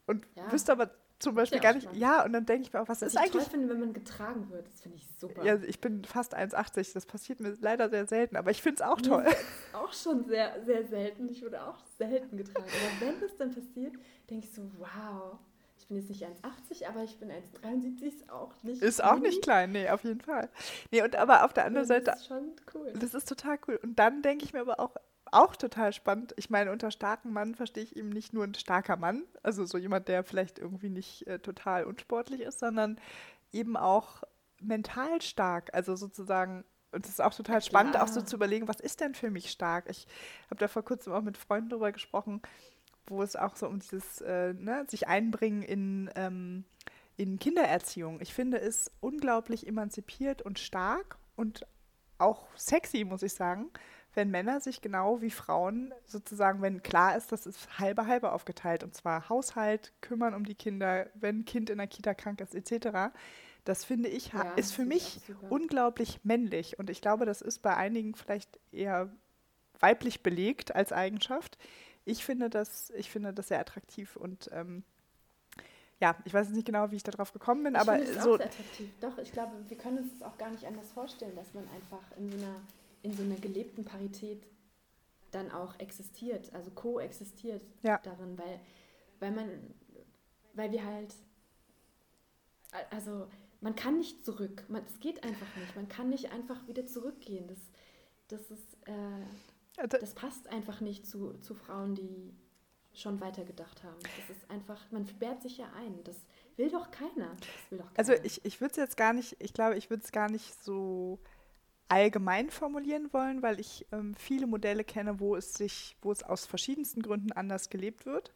Und ja. wüsste aber zum Beispiel gar nicht, ja, und dann denke ich mir auch, was, was ist ich eigentlich. toll finde, wenn man getragen wird, das finde ich super. Ja, ich bin fast 1,80, das passiert mir leider sehr selten, aber ich finde es auch toll. Das auch schon sehr, sehr selten. Ich wurde auch selten getragen. Aber wenn das dann passiert, denke ich so, wow, ich bin jetzt nicht 1,80, aber ich bin 1,73, ist auch nicht Ist auch nicht klein, nee, auf jeden Fall. Nee, und aber auf der anderen das Seite. Das ist schon cool. Das ist total cool. Und dann denke ich mir aber auch, auch total spannend. Ich meine, unter starken Mann verstehe ich eben nicht nur ein starker Mann, also so jemand, der vielleicht irgendwie nicht äh, total unsportlich ist, sondern eben auch mental stark. Also sozusagen, und es ist auch total spannend, Klar. auch so zu überlegen, was ist denn für mich stark? Ich habe da vor kurzem auch mit Freunden darüber gesprochen, wo es auch so um dieses äh, ne, sich einbringen in, ähm, in Kindererziehung. Ich finde es unglaublich emanzipiert und stark und auch sexy, muss ich sagen, wenn Männer sich genau wie Frauen sozusagen, wenn klar ist, das ist halbe halbe aufgeteilt und zwar Haushalt, kümmern um die Kinder, wenn ein Kind in der Kita krank ist etc. Das finde ich ja, ist für mich unglaublich männlich und ich glaube, das ist bei einigen vielleicht eher weiblich belegt als Eigenschaft. Ich finde das, ich finde das sehr attraktiv und ähm, ja, ich weiß nicht genau, wie ich darauf gekommen bin, ich aber es so. Auch sehr attraktiv. Doch, ich glaube, wir können uns das auch gar nicht anders vorstellen, dass man einfach in so einer, in so einer gelebten Parität dann auch existiert, also koexistiert ja. darin, weil, weil man, weil wir halt, also man kann nicht zurück, es geht einfach nicht, man kann nicht einfach wieder zurückgehen. Das, das ist, äh, das passt einfach nicht zu, zu Frauen, die schon weitergedacht haben. Das ist einfach, man sperrt sich ja ein. Das will doch keiner. Will doch also keiner. Also ich, ich würde es jetzt gar nicht, ich glaube, ich würde es gar nicht so allgemein formulieren wollen, weil ich ähm, viele Modelle kenne, wo es sich, wo es aus verschiedensten Gründen anders gelebt wird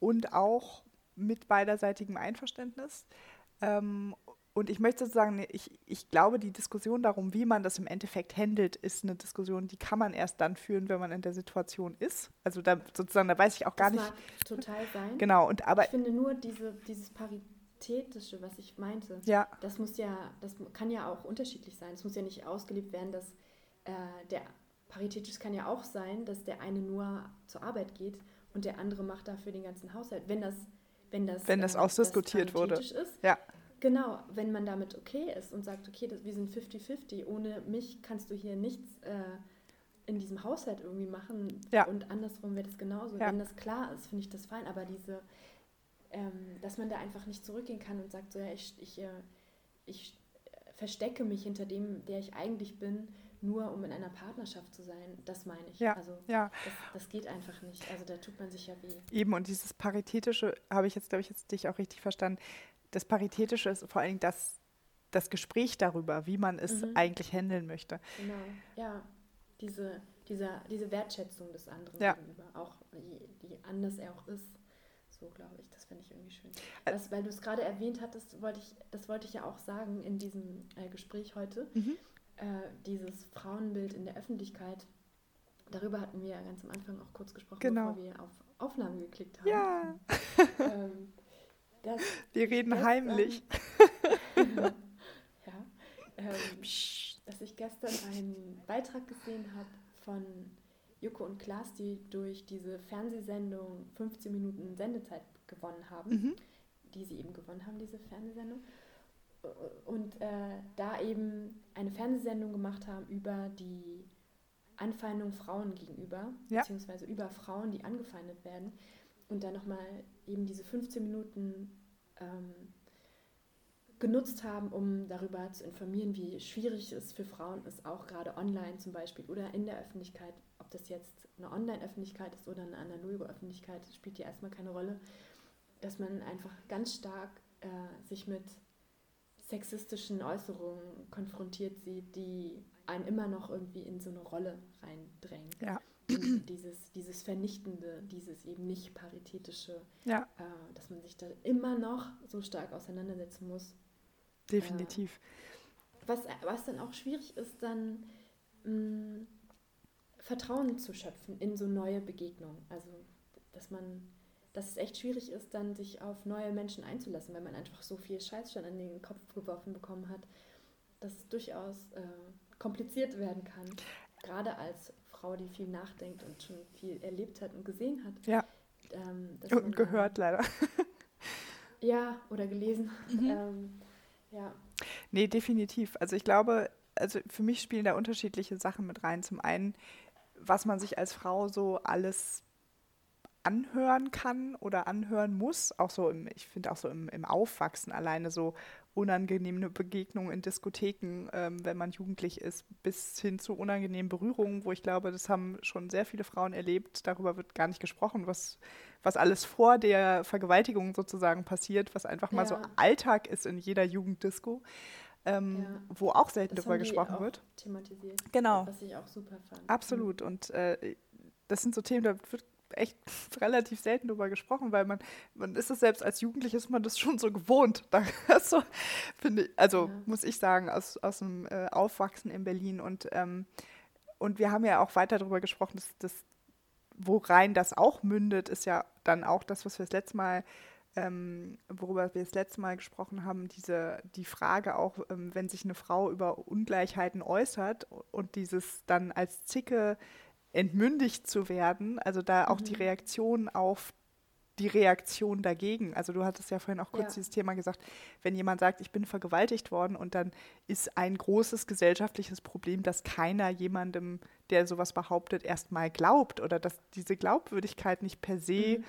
und auch mit beiderseitigem Einverständnis. Ähm, und ich möchte sozusagen, ich, ich glaube, die Diskussion darum, wie man das im Endeffekt handelt, ist eine Diskussion, die kann man erst dann führen, wenn man in der Situation ist. Also da sozusagen, da weiß ich auch gar das nicht. Mag total sein. Genau, und aber. Ich finde nur diese, dieses Paritätische, was ich meinte, ja. das muss ja, das kann ja auch unterschiedlich sein. Es muss ja nicht ausgelebt werden, dass äh, der paritätisch kann ja auch sein, dass der eine nur zur Arbeit geht und der andere macht dafür den ganzen Haushalt. Wenn das, wenn das, wenn das äh, ausdiskutiert wurde. Ist, ja Genau, wenn man damit okay ist und sagt, okay, das, wir sind 50-50, ohne mich kannst du hier nichts äh, in diesem Haushalt irgendwie machen ja. und andersrum wäre das genauso. Ja. Wenn das klar ist, finde ich das fein, aber diese, ähm, dass man da einfach nicht zurückgehen kann und sagt, so ja, ich, ich, äh, ich verstecke mich hinter dem, der ich eigentlich bin, nur um in einer Partnerschaft zu sein, das meine ich. Ja, also ja. Das, das, geht einfach nicht. Also da tut man sich ja weh. Eben, und dieses Paritätische habe ich jetzt, glaube ich, jetzt dich auch richtig verstanden das Paritätische ist vor allem das, das Gespräch darüber, wie man es mhm. eigentlich handeln möchte. Genau, ja. Diese, diese, diese Wertschätzung des anderen ja. gegenüber, auch wie, wie anders er auch ist. So glaube ich, das finde ich irgendwie schön. Das, weil du es gerade erwähnt hattest, wollte ich, das wollte ich ja auch sagen in diesem äh, Gespräch heute. Mhm. Äh, dieses Frauenbild in der Öffentlichkeit, darüber hatten wir ja ganz am Anfang auch kurz gesprochen, genau. bevor wir auf Aufnahmen geklickt haben. Ja. ähm, das Wir reden gestern, heimlich. ja, ähm, dass ich gestern einen Beitrag gesehen habe von Joko und Klaas, die durch diese Fernsehsendung 15 Minuten Sendezeit gewonnen haben, mhm. die sie eben gewonnen haben, diese Fernsehsendung. Und äh, da eben eine Fernsehsendung gemacht haben über die Anfeindung Frauen gegenüber, ja. beziehungsweise über Frauen, die angefeindet werden und dann nochmal eben diese 15 Minuten ähm, genutzt haben, um darüber zu informieren, wie schwierig es für Frauen ist, auch gerade online zum Beispiel oder in der Öffentlichkeit, ob das jetzt eine Online-Öffentlichkeit ist oder eine analoge Öffentlichkeit, spielt hier erstmal keine Rolle, dass man einfach ganz stark äh, sich mit sexistischen Äußerungen konfrontiert sieht, die einen immer noch irgendwie in so eine Rolle reindrängen. Ja. Dieses, dieses Vernichtende, dieses eben nicht paritätische, ja. äh, dass man sich da immer noch so stark auseinandersetzen muss. Definitiv. Äh, was, was dann auch schwierig ist, dann mh, mm, Vertrauen zu schöpfen in so neue Begegnungen. Also, dass man, dass es echt schwierig ist, dann sich auf neue Menschen einzulassen, weil man einfach so viel Scheiß schon an den Kopf geworfen bekommen hat, dass es durchaus äh, kompliziert werden kann. Gerade als Frau, die viel nachdenkt und schon viel erlebt hat und gesehen hat. Ja. Ähm, und gehört leider. ja, oder gelesen. Mhm. Ähm, ja. Nee, definitiv. Also ich glaube, also für mich spielen da unterschiedliche Sachen mit rein. Zum einen, was man sich als Frau so alles anhören kann oder anhören muss, auch so im, ich finde auch so im, im Aufwachsen alleine so unangenehme Begegnungen in Diskotheken, ähm, wenn man jugendlich ist, bis hin zu unangenehmen Berührungen, wo ich glaube, das haben schon sehr viele Frauen erlebt. Darüber wird gar nicht gesprochen, was, was alles vor der Vergewaltigung sozusagen passiert, was einfach mal ja. so Alltag ist in jeder Jugenddisco. ähm, ja. wo auch selten das darüber gesprochen wird. Thematisiert. Genau. Was ich auch super fand. Absolut. Und äh, das sind so Themen, da wird echt relativ selten darüber gesprochen, weil man, man ist es selbst als Jugendlich ist man das schon so gewohnt. Da, so, finde ich, also ja. muss ich sagen, aus, aus dem äh, Aufwachsen in Berlin und ähm, und wir haben ja auch weiter darüber gesprochen, dass das, worein das auch mündet, ist ja dann auch das, was wir das letzte Mal ähm, worüber wir das letzte Mal gesprochen haben, diese, die Frage auch, ähm, wenn sich eine Frau über Ungleichheiten äußert und dieses dann als Zicke entmündigt zu werden, also da auch mhm. die Reaktion auf die Reaktion dagegen. Also du hattest ja vorhin auch kurz ja. dieses Thema gesagt, wenn jemand sagt, ich bin vergewaltigt worden und dann ist ein großes gesellschaftliches Problem, dass keiner jemandem, der sowas behauptet, erstmal glaubt oder dass diese Glaubwürdigkeit nicht per se mhm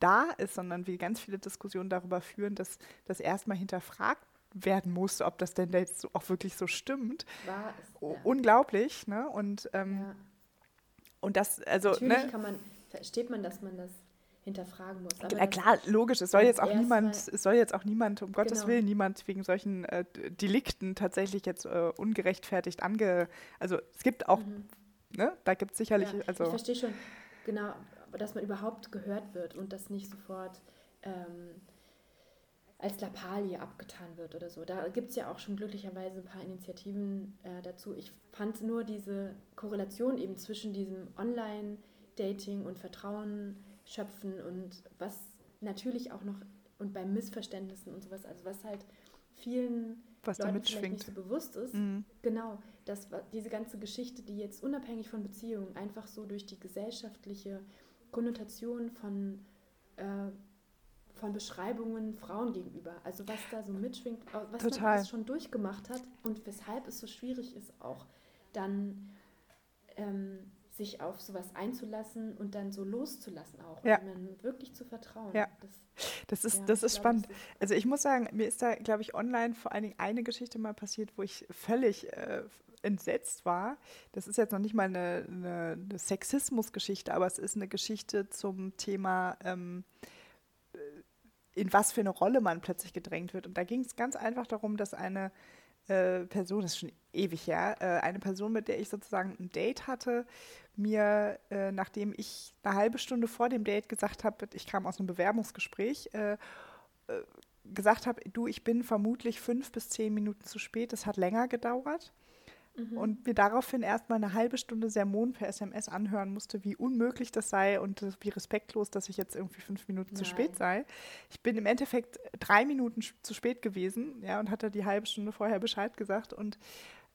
da ist, sondern wir ganz viele Diskussionen darüber führen, dass das erstmal hinterfragt werden muss, ob das denn jetzt auch wirklich so stimmt. War es, ja. Unglaublich, ne? Und, ähm, ja. Und das, also. Natürlich ne? kann man, versteht man, dass man das hinterfragen muss. Aber ja, klar, logisch. Es soll jetzt auch niemand, es soll jetzt auch niemand, um Gottes genau. Willen, niemand wegen solchen äh, Delikten tatsächlich jetzt äh, ungerechtfertigt ange. Also es gibt auch, mhm. ne, da gibt es sicherlich. Ja, also, ich verstehe schon, genau, dass man überhaupt gehört wird und das nicht sofort ähm, als Lappalie abgetan wird oder so. Da gibt es ja auch schon glücklicherweise ein paar Initiativen äh, dazu. Ich fand nur diese Korrelation eben zwischen diesem Online-Dating und Vertrauen schöpfen und was natürlich auch noch und bei Missverständnissen und sowas, also was halt vielen was Leuten vielleicht nicht so bewusst ist, mhm. genau, dass diese ganze Geschichte, die jetzt unabhängig von Beziehungen einfach so durch die gesellschaftliche Konnotation von, äh, von Beschreibungen Frauen gegenüber. Also was da so mitschwingt, was Total. man alles schon durchgemacht hat und weshalb es so schwierig ist, auch dann ähm, sich auf sowas einzulassen und dann so loszulassen auch. Ja. Und wirklich zu vertrauen. Ja. Das, das ist, ja, das ist spannend. Das ist also ich muss sagen, mir ist da, glaube ich, online vor allen Dingen eine Geschichte mal passiert, wo ich völlig äh, entsetzt war. Das ist jetzt noch nicht mal eine, eine, eine Sexismusgeschichte, aber es ist eine Geschichte zum Thema, ähm, äh, in was für eine Rolle man plötzlich gedrängt wird. Und da ging es ganz einfach darum, dass eine äh, Person, das ist schon ewig her, äh, eine Person, mit der ich sozusagen ein Date hatte, mir, äh, nachdem ich eine halbe Stunde vor dem Date gesagt habe, ich kam aus einem Bewerbungsgespräch, äh, äh, gesagt habe, du, ich bin vermutlich fünf bis zehn Minuten zu spät, es hat länger gedauert. Mhm. Und mir daraufhin erstmal eine halbe Stunde Sermon per SMS anhören musste, wie unmöglich das sei und wie respektlos, dass ich jetzt irgendwie fünf Minuten Nein. zu spät sei. Ich bin im Endeffekt drei Minuten zu spät gewesen, ja, und hatte die halbe Stunde vorher Bescheid gesagt und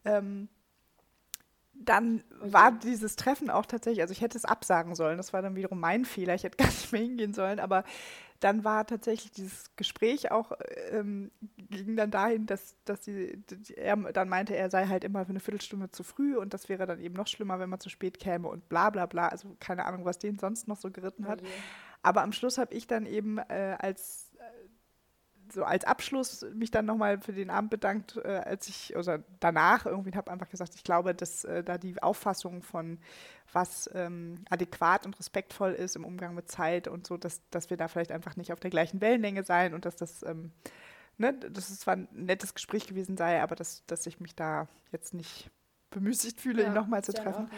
ähm, dann war dieses Treffen auch tatsächlich, also ich hätte es absagen sollen, das war dann wiederum mein Fehler, ich hätte gar nicht mehr hingehen sollen, aber dann war tatsächlich dieses Gespräch auch, ähm, ging dann dahin, dass, dass die, die, er dann meinte, er sei halt immer für eine Viertelstunde zu früh und das wäre dann eben noch schlimmer, wenn man zu spät käme und bla bla bla. Also keine Ahnung, was den sonst noch so geritten hat. Okay. Aber am Schluss habe ich dann eben äh, als so als Abschluss mich dann nochmal für den Abend bedankt, äh, als ich, oder danach irgendwie habe einfach gesagt, ich glaube, dass äh, da die Auffassung von was ähm, adäquat und respektvoll ist im Umgang mit Zeit und so, dass, dass wir da vielleicht einfach nicht auf der gleichen Wellenlänge sein und dass das, ähm, ne, dass es zwar ein nettes Gespräch gewesen sei, aber dass, dass ich mich da jetzt nicht bemüßigt fühle, ja, ihn nochmal zu treffen.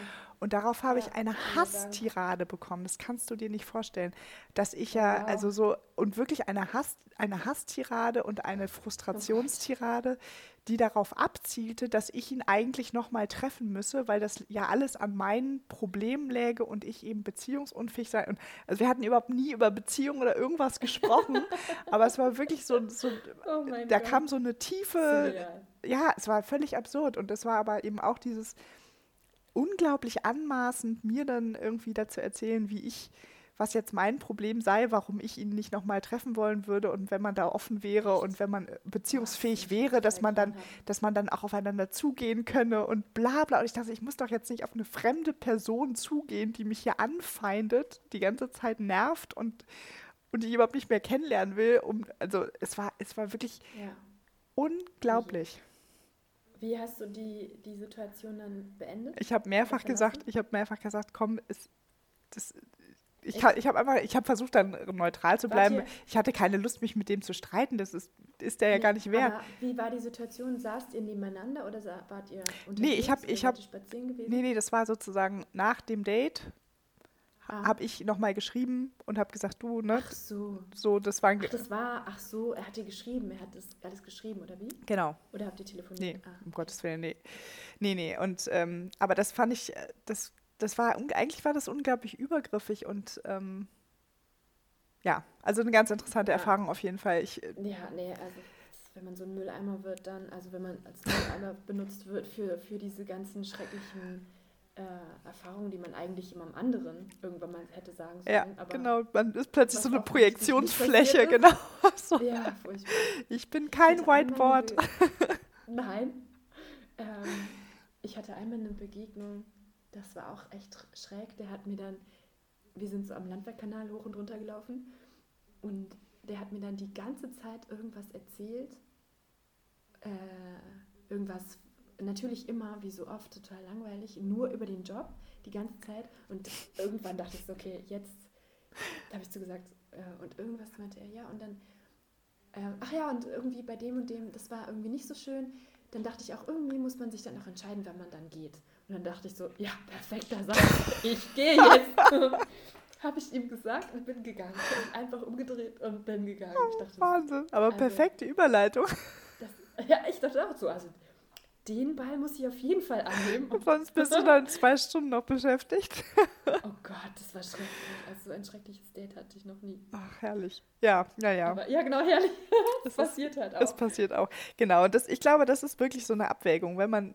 Und darauf habe ja, ich eine Hasstirade bekommen. Das kannst du dir nicht vorstellen. Dass ich ja, wow. also so, und wirklich eine, Hass, eine Hasstirade und eine Frustrationstirade, die darauf abzielte, dass ich ihn eigentlich nochmal treffen müsse, weil das ja alles an meinen Problemen läge und ich eben beziehungsunfähig sei. Und also wir hatten überhaupt nie über Beziehungen oder irgendwas gesprochen, aber es war wirklich so, so oh da Gott. kam so eine tiefe, ja, es war völlig absurd und es war aber eben auch dieses unglaublich anmaßend, mir dann irgendwie dazu erzählen, wie ich was jetzt mein Problem sei, warum ich ihn nicht nochmal treffen wollen würde und wenn man da offen wäre und wenn man beziehungsfähig wäre, dass man dann, dass man dann auch aufeinander zugehen könne und bla bla. Und ich dachte, ich muss doch jetzt nicht auf eine fremde Person zugehen, die mich hier anfeindet, die ganze Zeit nervt und, und die ich überhaupt nicht mehr kennenlernen will. Um, also es war, es war wirklich ja. unglaublich. Wie hast du die, die Situation dann beendet? Ich habe mehrfach gesagt, ich habe mehrfach gesagt, komm, es, das, ich, ich habe einfach, ich habe versucht, dann neutral zu bleiben. Ich hatte keine Lust, mich mit dem zu streiten. Das ist, ist der ja gar nicht wert. Wie war die Situation? Saßt ihr nebeneinander oder wart ihr unterwegs? Nee, ich habe, ich habe, nee, nee, das war sozusagen nach dem Date. Ah. Habe ich nochmal geschrieben und habe gesagt, du, ne? Ach so. So, das war. Ach, das war, ach so, er hat dir geschrieben, er hat das alles geschrieben, oder wie? Genau. Oder habt ihr telefoniert? Nee, ah. um Gottes Willen, nee. Nee, nee. Und, ähm, aber das fand ich, äh, das das war, eigentlich war das unglaublich übergriffig und ähm, ja, also eine ganz interessante ja. Erfahrung auf jeden Fall. Ich, äh, ja, nee, also wenn man so ein Mülleimer wird, dann, also wenn man als Mülleimer benutzt wird für, für diese ganzen schrecklichen äh, Erfahrungen, die man eigentlich immer am anderen irgendwann mal hätte sagen sollen. Ja, aber genau, man ist plötzlich so eine Projektionsfläche, genau. so. Ja, furchtbar. Ich bin kein ich Whiteboard. Nein. Ähm, ich hatte einmal eine Begegnung das war auch echt schräg. Der hat mir dann, wir sind so am Landwehrkanal hoch und runter gelaufen und der hat mir dann die ganze Zeit irgendwas erzählt. Äh, irgendwas, natürlich immer, wie so oft, total langweilig, nur über den Job die ganze Zeit. Und irgendwann dachte ich so, okay, jetzt habe ich so gesagt, äh, und irgendwas meinte er, ja, und dann, äh, ach ja, und irgendwie bei dem und dem, das war irgendwie nicht so schön. Dann dachte ich auch, irgendwie muss man sich dann auch entscheiden, wenn man dann geht. Und dann dachte ich so, ja, perfekter Satz, ich gehe jetzt. Habe ich ihm gesagt und bin gegangen. Habe einfach umgedreht und bin gegangen. Ich dachte, Wahnsinn, aber also, perfekte Überleitung. Das, ja, ich dachte auch so, also den Ball muss ich auf jeden Fall annehmen. Und sonst bist du dann zwei Stunden noch beschäftigt. oh Gott, das war schrecklich. Also so ein schreckliches Date hatte ich noch nie. Ach, herrlich. Ja, ja, ja. Ja, genau, herrlich. Das passiert halt auch. Das passiert auch. Genau, und das, ich glaube, das ist wirklich so eine Abwägung. Wenn man,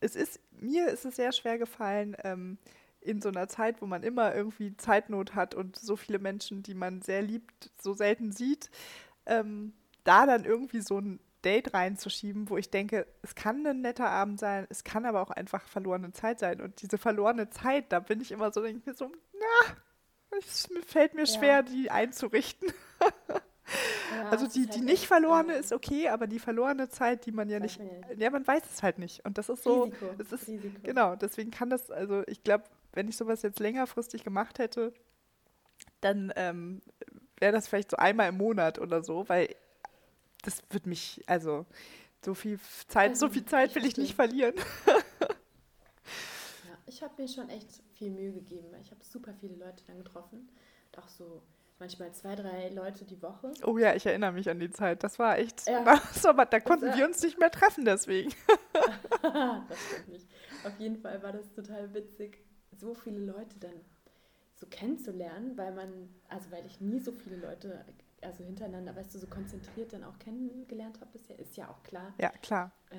es ist mir ist es sehr schwer gefallen, ähm, in so einer Zeit, wo man immer irgendwie Zeitnot hat und so viele Menschen, die man sehr liebt, so selten sieht, ähm, da dann irgendwie so ein Date reinzuschieben, wo ich denke, es kann ein netter Abend sein, es kann aber auch einfach verlorene Zeit sein. Und diese verlorene Zeit, da bin ich immer so, denke ich mir so, na, es fällt mir schwer, ja. die einzurichten. also die, die halt nicht verlorene ist okay, aber die verlorene Zeit, die man ja nicht, ja, man weiß es halt nicht. Und das ist so, Risiko. Es ist, Risiko. genau, deswegen kann das, also ich glaube, wenn ich sowas jetzt längerfristig gemacht hätte, dann ähm, wäre das vielleicht so einmal im Monat oder so, weil das wird mich, also so viel Zeit, also, so viel Zeit will ich nicht verlieren. ja, ich habe mir schon echt viel Mühe gegeben. Ich habe super viele Leute dann getroffen. Und auch so manchmal zwei, drei Leute die Woche. Oh ja, ich erinnere mich an die Zeit. Das war echt, ja. so, aber da konnten wir uns nicht mehr treffen deswegen. das stimmt nicht. Auf jeden Fall war das total witzig, so viele Leute dann so kennenzulernen, weil man, also weil ich nie so viele Leute, also hintereinander, weißt du, so konzentriert dann auch kennengelernt habe bisher, ist ja auch klar. Ja, klar. Äh,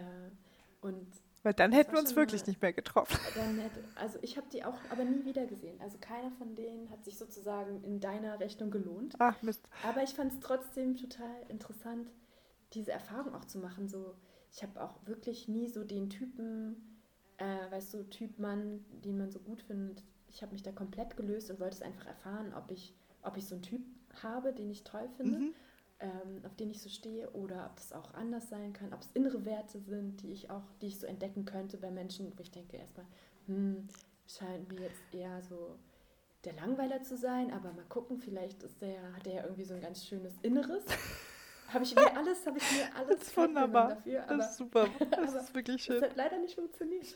und weil dann hätten wir uns wirklich mal, nicht mehr getroffen. Hätte, also ich habe die auch aber nie wieder gesehen. Also keiner von denen hat sich sozusagen in deiner Rechnung gelohnt. Ach Mist. Aber ich fand es trotzdem total interessant, diese Erfahrung auch zu machen. So, ich habe auch wirklich nie so den Typen, äh, weißt du, Typ Mann, den man so gut findet. Ich habe mich da komplett gelöst und wollte es einfach erfahren, ob ich, ob ich so einen Typ habe, den ich toll finde. Mhm ähm, auf den ich so stehe oder ob das auch anders sein kann, ob es innere Werte sind, die ich auch, die ich so entdecken könnte bei Menschen, wo ich denke erstmal, hm, scheint mir jetzt eher so der Langweiler zu sein, aber mal gucken, vielleicht ist der, hat er ja irgendwie so ein ganz schönes Inneres. habe ich mir alles, habe ich mir alles das ist wunderbar. dafür. Aber, das ist super. Das ist wirklich schön. Das hat leider nicht funktioniert.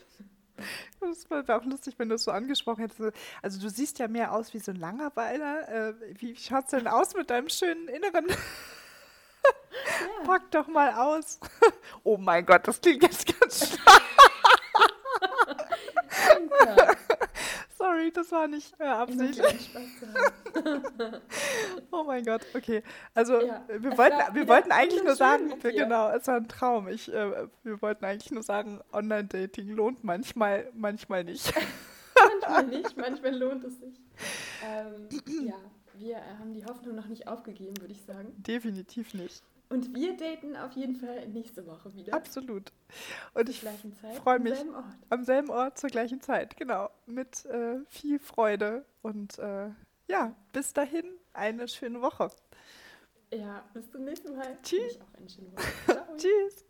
Das wäre auch lustig, wenn du es so angesprochen hättest. Also du siehst ja mehr aus wie so ein Langerweiler. Äh, wie schaut es denn aus mit deinem schönen Inneren? Ja. Pack doch mal aus. Oh mein Gott, das klingt jetzt ganz stark. Sorry, das war nicht äh, absichtlich. oh mein Gott, okay. Also ja, wir, wollten, wir wollten eigentlich nur sagen, wir, genau, es war ein Traum. Ich, äh, wir wollten eigentlich nur sagen, Online-Dating lohnt manchmal, manchmal nicht. manchmal nicht, manchmal lohnt es sich. Ähm, ja, wir haben die Hoffnung noch nicht aufgegeben, würde ich sagen. Definitiv nicht. Und wir daten auf jeden Fall nächste Woche wieder. Absolut. Und ich freue mich selben Ort. am selben Ort zur gleichen Zeit. Genau. Mit äh, viel Freude. Und äh, ja, bis dahin eine schöne Woche. Ja, bis zum nächsten Mal. Tschüss. Auch eine schöne Woche. Tschüss.